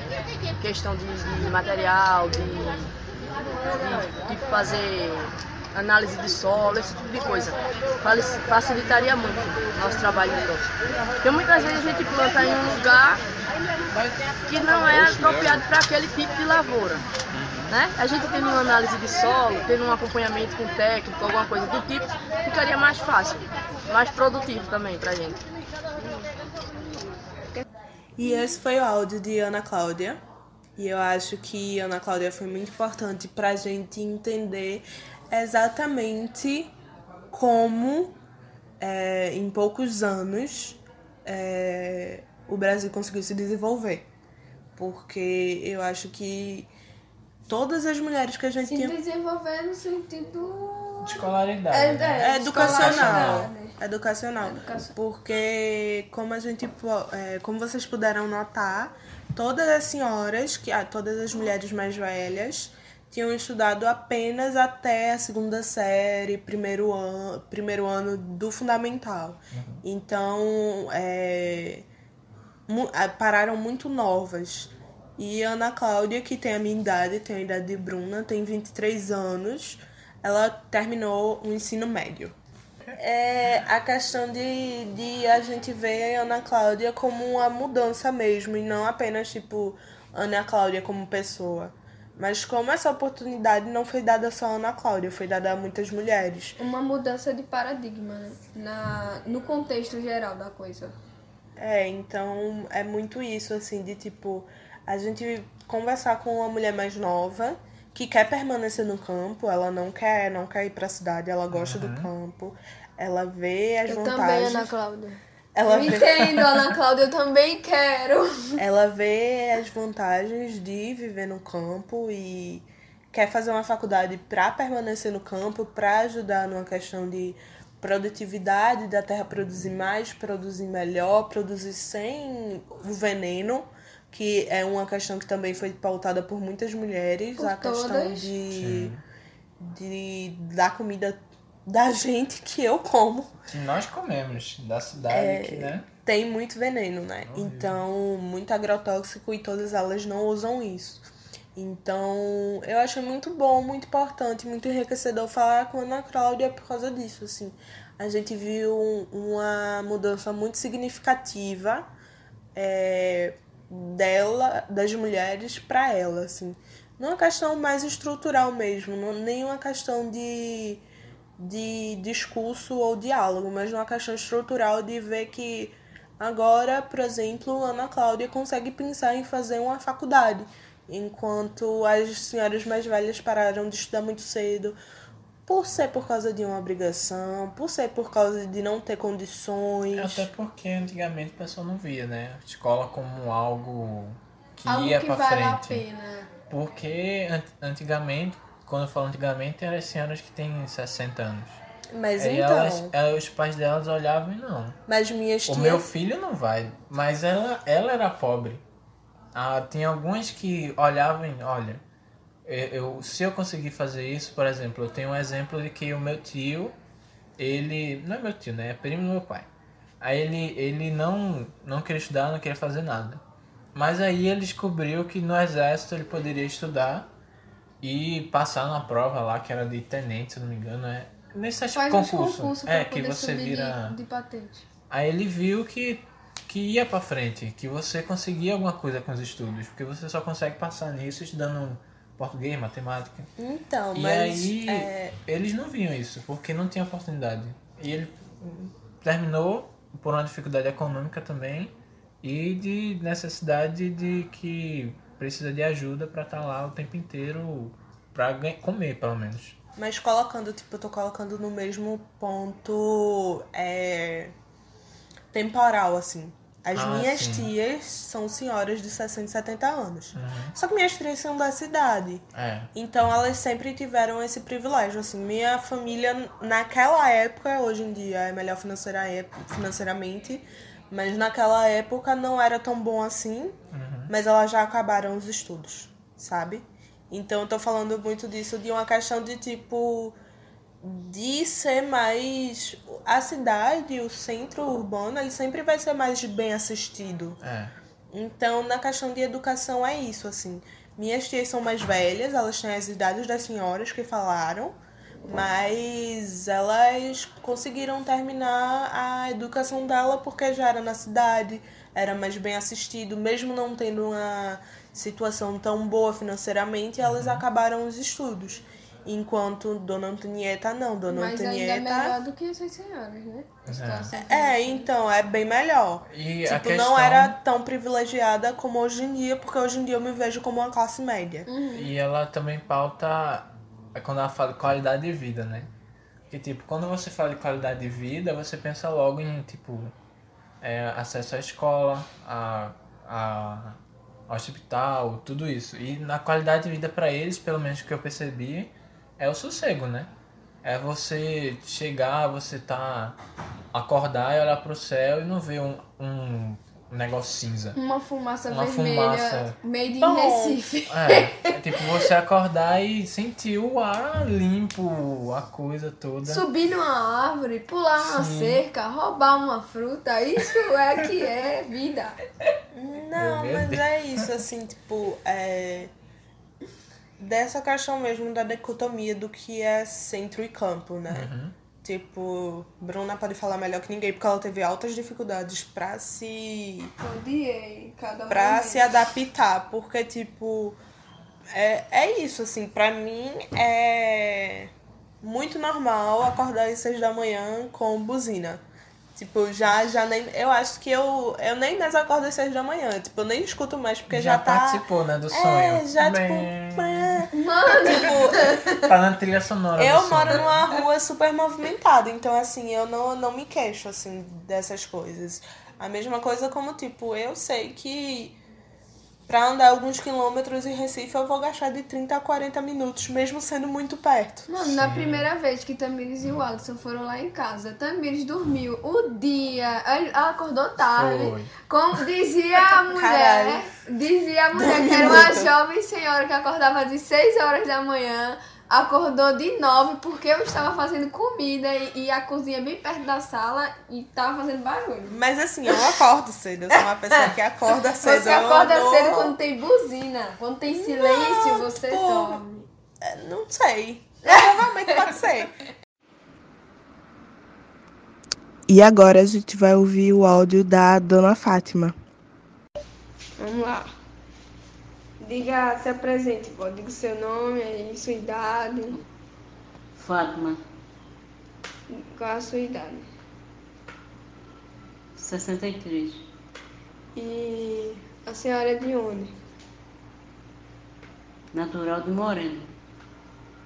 questão de, de material, de, de, de fazer análise de solo, esse tipo de coisa, facilitaria muito o nosso trabalho no campo. Porque muitas vezes a gente planta em um lugar que não é apropriado para aquele tipo de lavoura. Né? A gente tendo uma análise de solo, tendo um acompanhamento com técnico, alguma coisa do tipo, ficaria mais fácil, mais produtivo também pra gente. E esse foi o áudio de Ana Cláudia. E eu acho que Ana Cláudia foi muito importante pra gente entender exatamente como, é, em poucos anos, é, o Brasil conseguiu se desenvolver. Porque eu acho que todas as mulheres que a gente Se tinha. desenvolver no sentido. Escolaridade. É, né? é, É educacional. escolaridade. Educacional. Porque, como a gente, é, como vocês puderam notar, todas as senhoras, que, ah, todas as mulheres mais velhas, tinham estudado apenas até a segunda série, primeiro ano, primeiro ano do fundamental. Então, é, mu- ah, pararam muito novas. E Ana Cláudia, que tem a minha idade, tem a idade de Bruna, tem 23 anos, ela terminou o ensino médio. É a questão de, de a gente ver a Ana Cláudia como uma mudança mesmo, e não apenas, tipo, Ana Cláudia como pessoa. Mas como essa oportunidade não foi dada só a Ana Cláudia, foi dada a muitas mulheres. Uma mudança de paradigma, né? Na, no contexto geral da coisa. É, então é muito isso, assim, de tipo, a gente conversar com uma mulher mais nova que quer permanecer no campo, ela não quer, não quer ir pra cidade, ela gosta do campo, ela vê as Eu vantagens. também, Ana Cláudia. Ela eu vê- entendo, Ana Cláudia, eu também quero. Ela vê as vantagens de viver no campo e quer fazer uma faculdade para permanecer no campo, para ajudar numa questão de produtividade da terra produzir mais, produzir melhor, produzir sem o veneno, que é uma questão que também foi pautada por muitas mulheres, Por a questão todas. de, de da comida da gente que eu como Que nós comemos, da cidade É, que, né? tem muito veneno, né? Então, muito agrotóxico e todas elas não usam isso. Então, eu acho muito bom, muito importante, muito enriquecedor falar com a Ana Cláudia por causa disso, assim. A gente viu um- uma mudança muito significativa é, dela, das mulheres para ela, assim. Não é uma questão mais estrutural mesmo, não, nem uma questão de, de discurso ou diálogo, mas uma questão estrutural de ver que agora, por exemplo, Ana Cláudia consegue pensar em fazer uma faculdade, enquanto as senhoras mais velhas pararam de estudar muito cedo, por ser por causa de uma obrigação, por ser por causa de não ter condições. Até porque antigamente o pessoal não via, né? A escola como algo que Algo ia que pra vale a frente. pena. Porque an- antigamente, quando eu falo antigamente, eram as senhoras que têm 60 anos. Mas Aí então, elas, eh, os pais delas olhavam e não. mas minhas O tias... meu filho não vai, mas ela, ela era pobre. Ah, tem algumas que olhavam e, olha, eu, se eu conseguir fazer isso, por exemplo, eu tenho um exemplo de que o meu tio, ele, não é meu tio, né, é primo do meu pai. Aí ele, ele não, não queria estudar, não queria fazer nada. Mas aí ele descobriu que no exército ele poderia estudar e passar na prova lá, que era de tenente, se não me engano, é nesse Faz concurso. concursos é, que você vira... de, de patente. Aí ele viu que, que ia pra frente, que você conseguia alguma coisa com os estudos, porque você só consegue passar nisso estudando português, matemática. Então, e mas aí é, eles não viam isso, porque não tinha oportunidade. E ele terminou por uma dificuldade econômica também e de necessidade de que precisa de ajuda pra estar lá o tempo inteiro pra ganhar- comer, pelo menos. Mas colocando, tipo, eu tô colocando no mesmo ponto é, temporal, assim. As Ah, minhas sim. tias são senhoras de 60 e 70 anos. Uhum. Só que minhas tias são da cidade. É. Então elas sempre tiveram esse privilégio, assim. Minha família, naquela época, hoje em dia é melhor financeira, financeiramente, mas naquela época não era tão bom assim, mas elas já acabaram os estudos, sabe? Então eu tô falando muito disso, de uma questão de tipo. De ser mais. A cidade, o centro urbano, ele sempre vai ser mais bem assistido. É. Então, na questão de educação é isso, assim. Minhas tias são mais velhas, elas têm as idades das senhoras que falaram, mas elas conseguiram terminar a educação dela porque já era na cidade, era mais bem assistido, mesmo não tendo uma situação tão boa financeiramente, elas acabaram os estudos. Enquanto Dona Antonieta não, Dona Mas ainda é Antonieta. melhor do que essas senhoras, né? A situação É, então, é bem melhor. E a tipo, não questão- era tão privilegiada como hoje em dia, porque hoje em dia eu me vejo como uma classe média. E ela também pauta é quando ela fala de qualidade de vida, né? Porque, tipo, quando você fala de qualidade de vida, você pensa logo em, tipo, é, acesso à escola, a, a, ao hospital, tudo isso. E na qualidade de vida para eles, pelo menos que eu percebi, é o sossego, né? É você chegar, você tá acordar e olhar pro céu e não ver um, um negócio cinza. Uma fumaça Uma vermelha fumaça. made in Bom. Recife. É, é tipo você acordar e sentir o ar limpo, a coisa toda. Subir numa árvore, pular uma Sim. cerca, roubar uma fruta, isso é que é vida. Não, Meu mas é isso, assim, tipo, é. Dessa questão mesmo da dicotomia do que é centro e campo, né? Uhum. Tipo, Bruna pode falar melhor que ninguém, porque ela teve altas dificuldades pra se. Odiei cada pra momento. se adaptar, porque, tipo, é, é isso, assim, pra mim é muito normal acordar às seis da manhã com buzina. Tipo, já, já nem. Eu acho que eu, eu nem mais acordo às seis da manhã. Tipo, eu nem escuto mais, porque já, Já tá. participou, né, do É, sonho. já, Bem. tipo. Mano! tipo, Tá na trilha sonora. eu do moro sonho. numa rua super movimentada, então assim, eu não, não me queixo, assim, dessas coisas. A mesma coisa como, tipo, eu sei que pra andar alguns quilômetros em Recife eu vou gastar de 30 a 40 minutos, mesmo sendo muito perto. Mano, na primeira vez que Tamires e o Alisson foram lá em casa, Tamires dormiu o dia, ela acordou tarde. Foi. Como dizia a mulher, Caralho. dizia a mulher que era uma jovem senhora que acordava de 6 horas da manhã, acordou de 9 porque eu estava fazendo comida e, e a cozinha bem perto da sala e tava fazendo barulho. Mas assim, eu acordo cedo, eu sou uma pessoa que acorda cedo. Você acorda cedo quando tem buzina, quando tem silêncio, você pô. dorme. É, Não sei. Provavelmente pode ser. E agora a gente vai ouvir o áudio da Dona Fátima. Vamos lá. Diga, se apresente, pô. Diga seu nome, sua idade. Fátima, Qual a sua idade? 63. E a senhora é de onde? Natural de Moreno.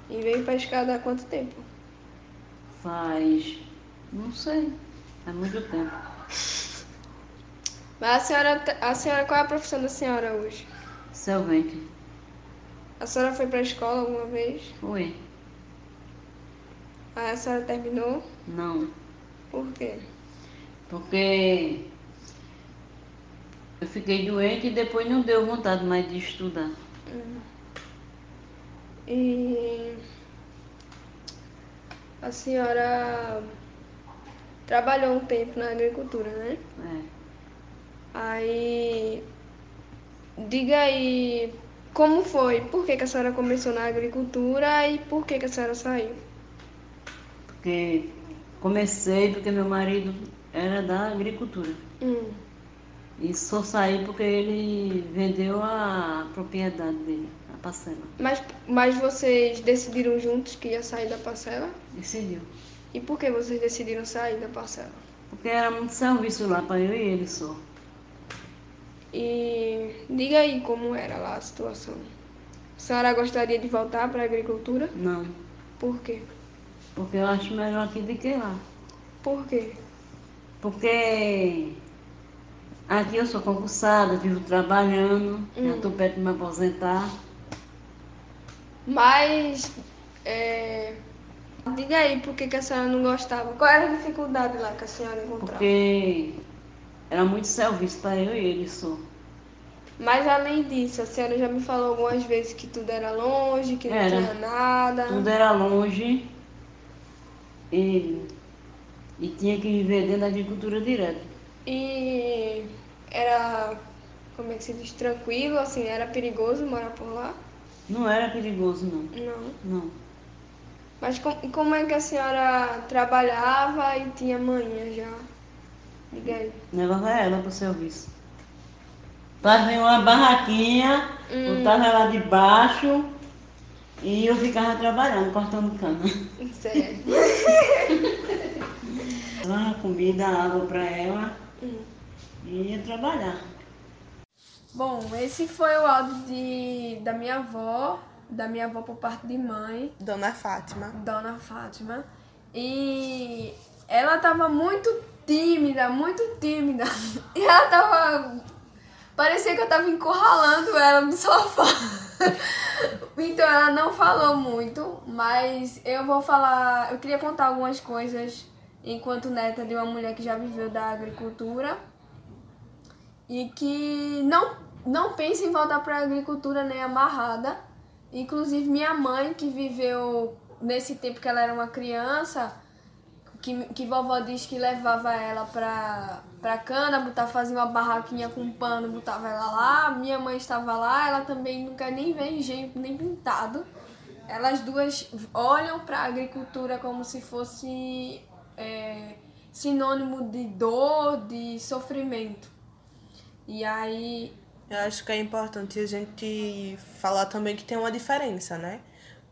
E veio pra escada há quanto tempo? Faz. não sei. Faz muito tempo. Mas a senhora, a senhora, qual é a profissão da senhora hoje? Servente. A senhora foi pra escola alguma vez? Foi. Aí a senhora terminou? Não. Por quê? Porque eu fiquei doente e depois não deu vontade mais de estudar. Hum. E a senhora trabalhou um tempo na agricultura, né? É. Aí diga aí como foi, por que, que a senhora começou na agricultura e por que, que a senhora saiu? Porque comecei porque meu marido era da agricultura. Hum. E só saí porque ele vendeu a propriedade dele, a parcela. Mas, mas vocês decidiram juntos que ia sair da parcela? Decidiu. E por que vocês decidiram sair da parcela? Porque era muito serviço lá para eu e ele só. E diga aí como era lá a situação. A senhora gostaria de voltar para a agricultura? Não. Por quê? Porque eu acho melhor aqui do que lá. Por quê? Porque aqui eu sou concursada, vivo trabalhando, já Hum. estou perto de me aposentar. Mas é, diga aí por que, que a senhora não gostava. Qual era a dificuldade lá que a senhora encontrava? Porque era muito serviço para eu e ele só. Mas além disso, a senhora já me falou algumas vezes que tudo era longe, que não Era. tinha nada. Tudo era longe e, e tinha que viver dentro da agricultura direto. E era, como é que se diz, tranquilo, assim, era perigoso morar por lá? Não era perigoso, não. Não. Não. Mas com, como é que a senhora trabalhava e tinha manhã já? Diga aí. Levava ela para o serviço. Fazia uma barraquinha, Hum. botava ela debaixo e eu ficava trabalhando, cortando cana. Certo. Dava comida, água para ela Hum. e ia trabalhar. Bom, esse foi o áudio de, da minha avó, da minha avó por parte de mãe. Dona Fátima. Dona Fátima. E ela tava muito tímida, muito tímida. E ela tava. Parecia que eu tava encurralando ela no sofá. então ela não falou muito, mas eu vou falar. Eu queria contar algumas coisas enquanto neta de uma mulher que já viveu da agricultura e que não, não pensa em voltar para a agricultura nem amarrada. Inclusive minha mãe, que viveu nesse tempo que ela era uma criança, que, que vovó diz que levava ela pra, pra cana, botava, fazia uma barraquinha com pano, botava ela lá. Minha mãe estava lá, ela também quer nem ver engenho, nem pintado. Elas duas olham para agricultura como se fosse é, sinônimo de dor, de sofrimento. E aí Eu acho que é importante a gente falar também que tem uma diferença, né?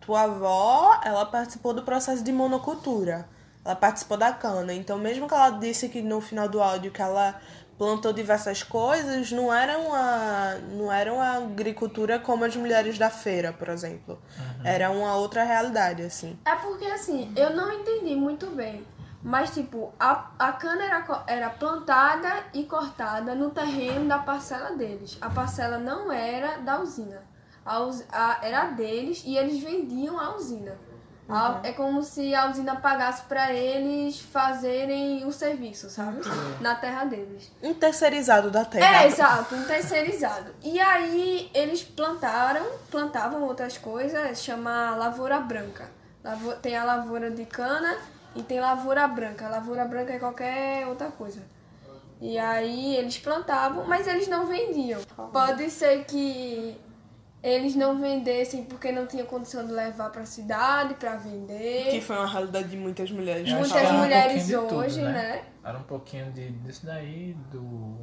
Tua avó, ela participou do processo de monocultura. Ela participou da cana. Então, mesmo que ela disse que no final do áudio que ela plantou diversas coisas, não era uma, não era uma agricultura como as mulheres da feira, por exemplo. Era uma outra realidade, assim. É porque assim, eu não entendi muito bem. Mas tipo, a, a cana era, era plantada e cortada no terreno da parcela deles. A parcela não era da usina. A, us- a- era deles e eles vendiam a usina. Uhum. é como se a usina pagasse pra eles fazerem o serviço, sabe? Na terra deles. Um terceirizado da terra. É, exato, um terceirizado. E aí eles plantaram, plantavam outras coisas, chama lavoura branca. Lavo- tem a lavoura de cana e tem lavoura branca. A lavoura branca é qualquer outra coisa. E aí eles plantavam, mas eles não vendiam. Pode ser que eles não vendessem porque não tinha condição de levar pra cidade pra vender. Que foi uma realidade de muitas mulheres. Muitas era um mulheres pouquinho de tudo, hoje, né? Era um pouquinho de, disso daí, do.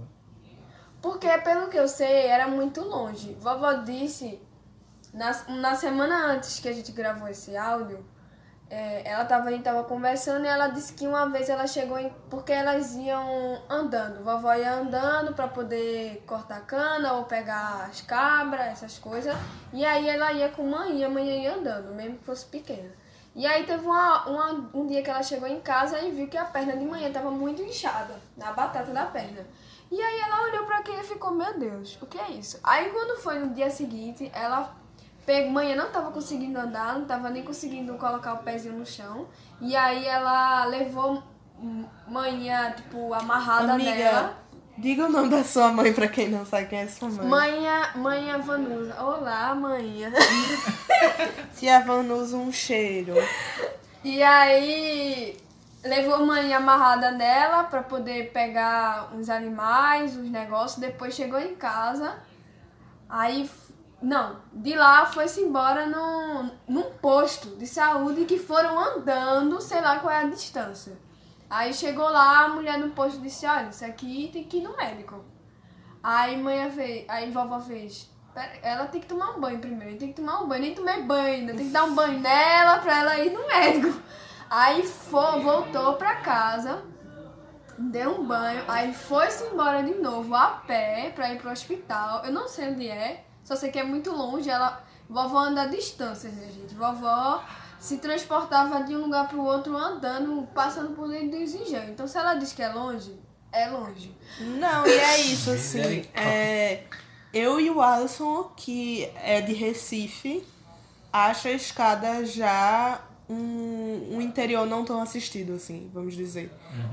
Porque, pelo que eu sei, era muito longe. Vovó disse, na, na semana antes que a gente gravou esse áudio, é, ela tava, a gente tava conversando e ela disse que uma vez ela chegou em. Porque elas iam andando. Vovó ia andando pra poder cortar cana ou pegar as cabras, essas coisas. E aí ela ia com mãe e a mãe ia andando, mesmo que fosse pequena. E aí teve uma, uma- um dia que ela chegou em casa e viu que a perna de manhã tava muito inchada, na batata da perna. E aí ela olhou pra aquilo e ficou, meu Deus, o que é isso? Aí quando foi no dia seguinte, ela pegou, manhã não tava conseguindo andar, não tava nem conseguindo colocar o pezinho no chão. E aí ela levou manhã, tipo, amarrada Amiga, nela. diga o nome da sua mãe pra quem não sabe quem é sua mãe. Manhã, manhã Vanusa. Olá, manhã. Tia Vanusa, um cheiro. E aí levou mãe amarrada nela pra poder pegar uns animais, uns negócios. Depois chegou em casa. Aí, não, de lá foi-se embora num, num posto de saúde que foram andando, sei lá qual é a distância. Aí chegou lá, a mulher no posto disse: Olha, isso aqui tem que ir no médico. Aí mãe fez, aí vovó fez. "Pera, Ela tem que tomar um banho primeiro, tem que tomar um banho, nem tomei banho ainda, tem que dar um banho nela pra ela ir no médico. Aí foi, voltou pra casa, deu um banho, aí foi-se embora de novo a pé pra ir pro hospital. Eu não sei onde é, só sei que é muito longe. Ela, vovó anda a distância, minha gente. Vovó se transportava de um lugar pro outro andando, passando por dentro dos engenhos. Então se ela diz que é longe, é longe. Não, e é isso, assim. Misericórdia. É, eu e o Alisson, que é de Recife, acha a escada já um, um interior não tão assistido, assim, vamos dizer.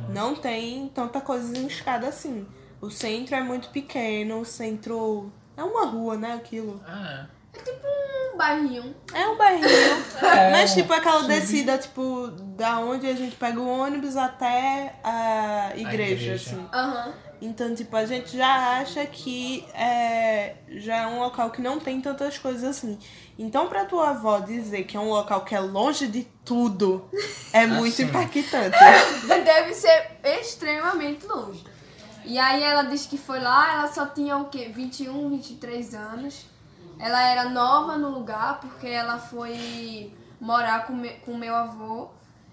Não tem tanta coisa em escada assim. O centro é muito pequeno, o centro. É uma rua, né? Aquilo. Ah, É tipo um bairrinho. É um bairrinho. É, mas, tipo, aquela sim. descida, tipo, da onde a gente pega o ônibus até a igreja, igreja. assim. Aham. Então, tipo, a gente já acha que é, já é um local que não tem tantas coisas assim. Então, pra tua avó dizer que é um local que é longe de tudo, é muito Assim. impactante. Deve ser extremamente longe. E aí ela disse que foi lá, ela só tinha o quê? 21, 23 anos. Ela era nova no lugar porque ela foi morar com, me, com meu avô.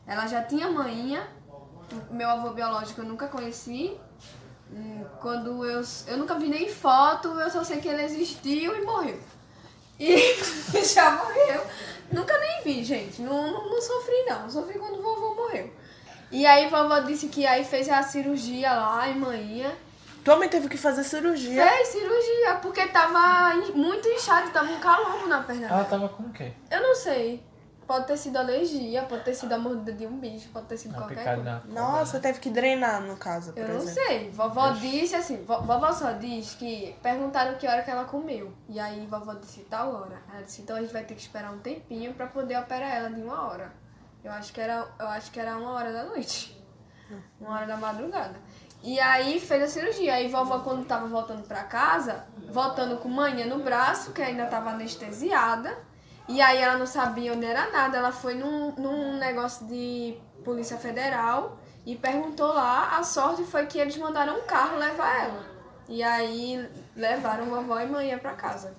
Ela já tinha manhinha. Meu avô biológico eu nunca conheci. Hum, Quando eu, eu nunca vi nem foto, eu só sei que ele existiu e morreu. E já morreu. Nunca nem vi, gente. Não, não, não sofri, não. Sofri quando o vovô morreu. E aí vovó disse que aí fez a cirurgia lá em manhã. Tua mãe teve que fazer cirurgia. Fez cirurgia, porque tava muito inchado, tava um calombo na perna ela tava com o quê? Eu não sei. Pode ter sido alergia, pode ter sido a mordida de um bicho, pode ter sido Uma qualquer coisa. Nossa, teve que drenar, no caso, por Eu não exemplo. sei. Vovó disse assim, vo- vovó só diz que perguntaram que hora que ela comeu. E aí vovó disse tal hora. Ela disse, então a gente vai ter que esperar um tempinho pra poder operar ela de uma hora. Eu acho que era, eu acho que era uma hora da noite. Uma hora da madrugada. E aí fez a cirurgia. Aí vovó, quando tava voltando pra casa, voltando com manhã no braço, que ainda tava anestesiada. E aí ela não sabia onde era nada. Ela foi num, num negócio de Polícia Federal e perguntou lá. A sorte foi que eles mandaram um carro levar ela. E aí levaram vovó e manhã pra casa.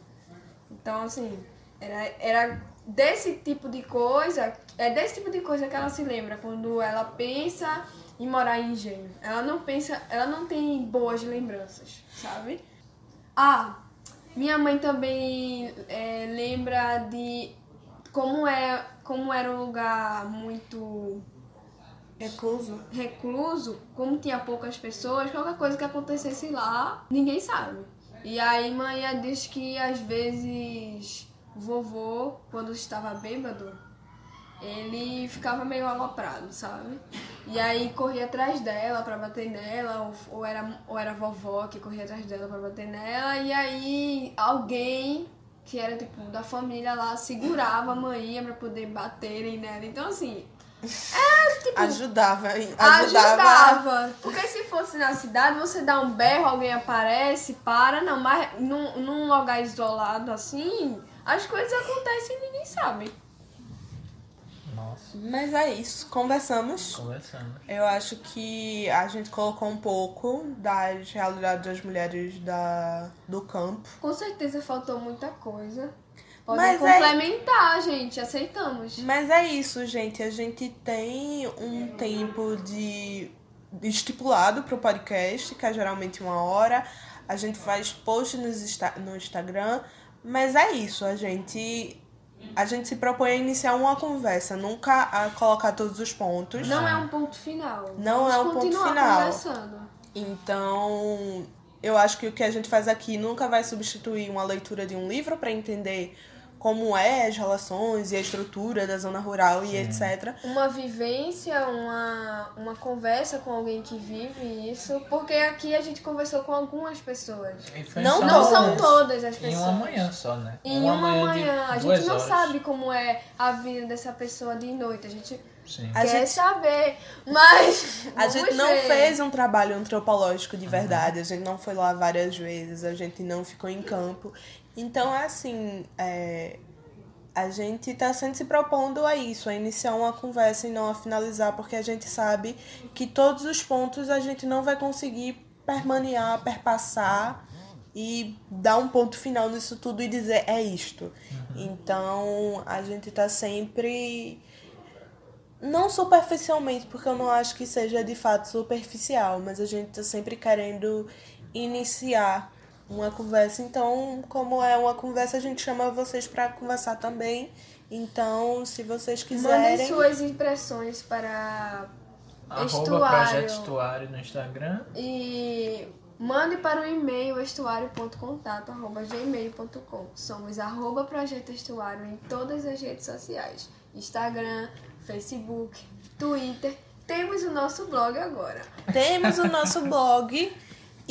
Então, assim, era, era desse tipo de coisa É desse tipo de coisa que ela se lembra quando ela pensa em morar em engenho. Ela não pensa, ela não tem boas lembranças, sabe? Ah, minha mãe também é, lembra de como é, como era um lugar muito recluso. Recluso, como tinha poucas pessoas, qualquer coisa que acontecesse lá, ninguém sabe. E aí mãe diz que às vezes vovô, quando estava bêbado, ele ficava meio aloprado, sabe? E aí corria atrás dela pra bater nela, ou, ou, era, ou era a vovó que corria atrás dela pra bater nela, e aí alguém que era tipo da família lá segurava a mãe pra poder baterem nela. Então assim. É, tipo, ajudava, ajudava. Ajudava. Porque se fosse na cidade, você dá um berro, alguém aparece, para, não, mas num, num lugar isolado assim, as coisas acontecem e ninguém sabe. Mas é isso, conversamos. Conversamos. Eu acho que a gente colocou um pouco das realidades das mulheres da, do campo. Com certeza faltou muita coisa. Pode Mas é- complementar, gente, aceitamos. Mas é isso, gente. A gente tem um tempo de estipulado pro podcast, que é geralmente uma hora. A gente faz post no, Insta- no Instagram. Mas é isso, a gente. A gente se propõe a iniciar uma conversa, nunca a colocar todos os pontos. Não é um ponto final. Não Vamos é um ponto continuar final. conversando. Então, eu acho que o que a gente faz aqui nunca vai substituir uma leitura de um livro para entender como é as relações e a estrutura da zona rural e etc. Uma vivência, uma, uma conversa com alguém que vive isso, porque aqui a gente conversou com algumas pessoas. Não, não são todas as pessoas. Em uma manhã só, né? Em uma, manhã. de A gente não horas. sabe como é a vida dessa pessoa de noite. A gente Sim. A quer gente- saber, mas. A gente não ver. fez um trabalho antropológico de verdade, a gente não foi lá várias vezes, a gente não ficou em campo. Então, é assim, é, a gente tá sempre se propondo a isso, a iniciar uma conversa e não a finalizar, porque a gente sabe que todos os pontos a gente não vai conseguir permanear, perpassar e dar um ponto final nisso tudo e dizer é isto. Então, a gente tá sempre não superficialmente, porque eu não acho que seja de fato superficial, mas a gente tá sempre querendo iniciar uma conversa. Então, como é uma conversa, a gente chama vocês para conversar também. Então, se vocês quiserem. Mandem suas impressões para estuário. Projeto Estuário no Instagram. E mande para o e-mail estuário.contato.gmail.com. Somos arroba Projeto Estuário em todas as redes sociais. Instagram, Facebook, Twitter. Temos o nosso blog agora. Temos o nosso blog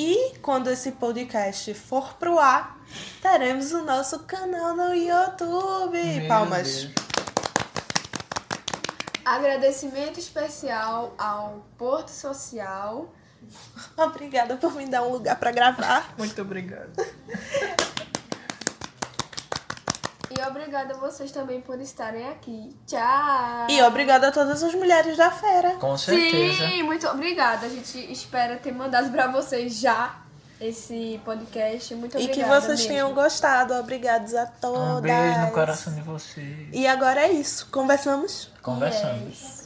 e quando esse podcast for pro ar, teremos o nosso canal no YouTube. Meu Palmas. Deus. Agradecimento especial ao Porto Social. Obrigada por me dar um lugar para gravar. Muito obrigado. E obrigada a vocês também por estarem aqui. Tchau! E obrigada a todas as mulheres da fera. Com certeza. Sim, muito obrigada. A gente espera ter mandado pra vocês já esse podcast. Muito E obrigada. que vocês mesmo. tenham gostado. Obrigados a todas. Um beijo no coração de vocês. E agora é isso. Conversamos? Conversamos. Yes.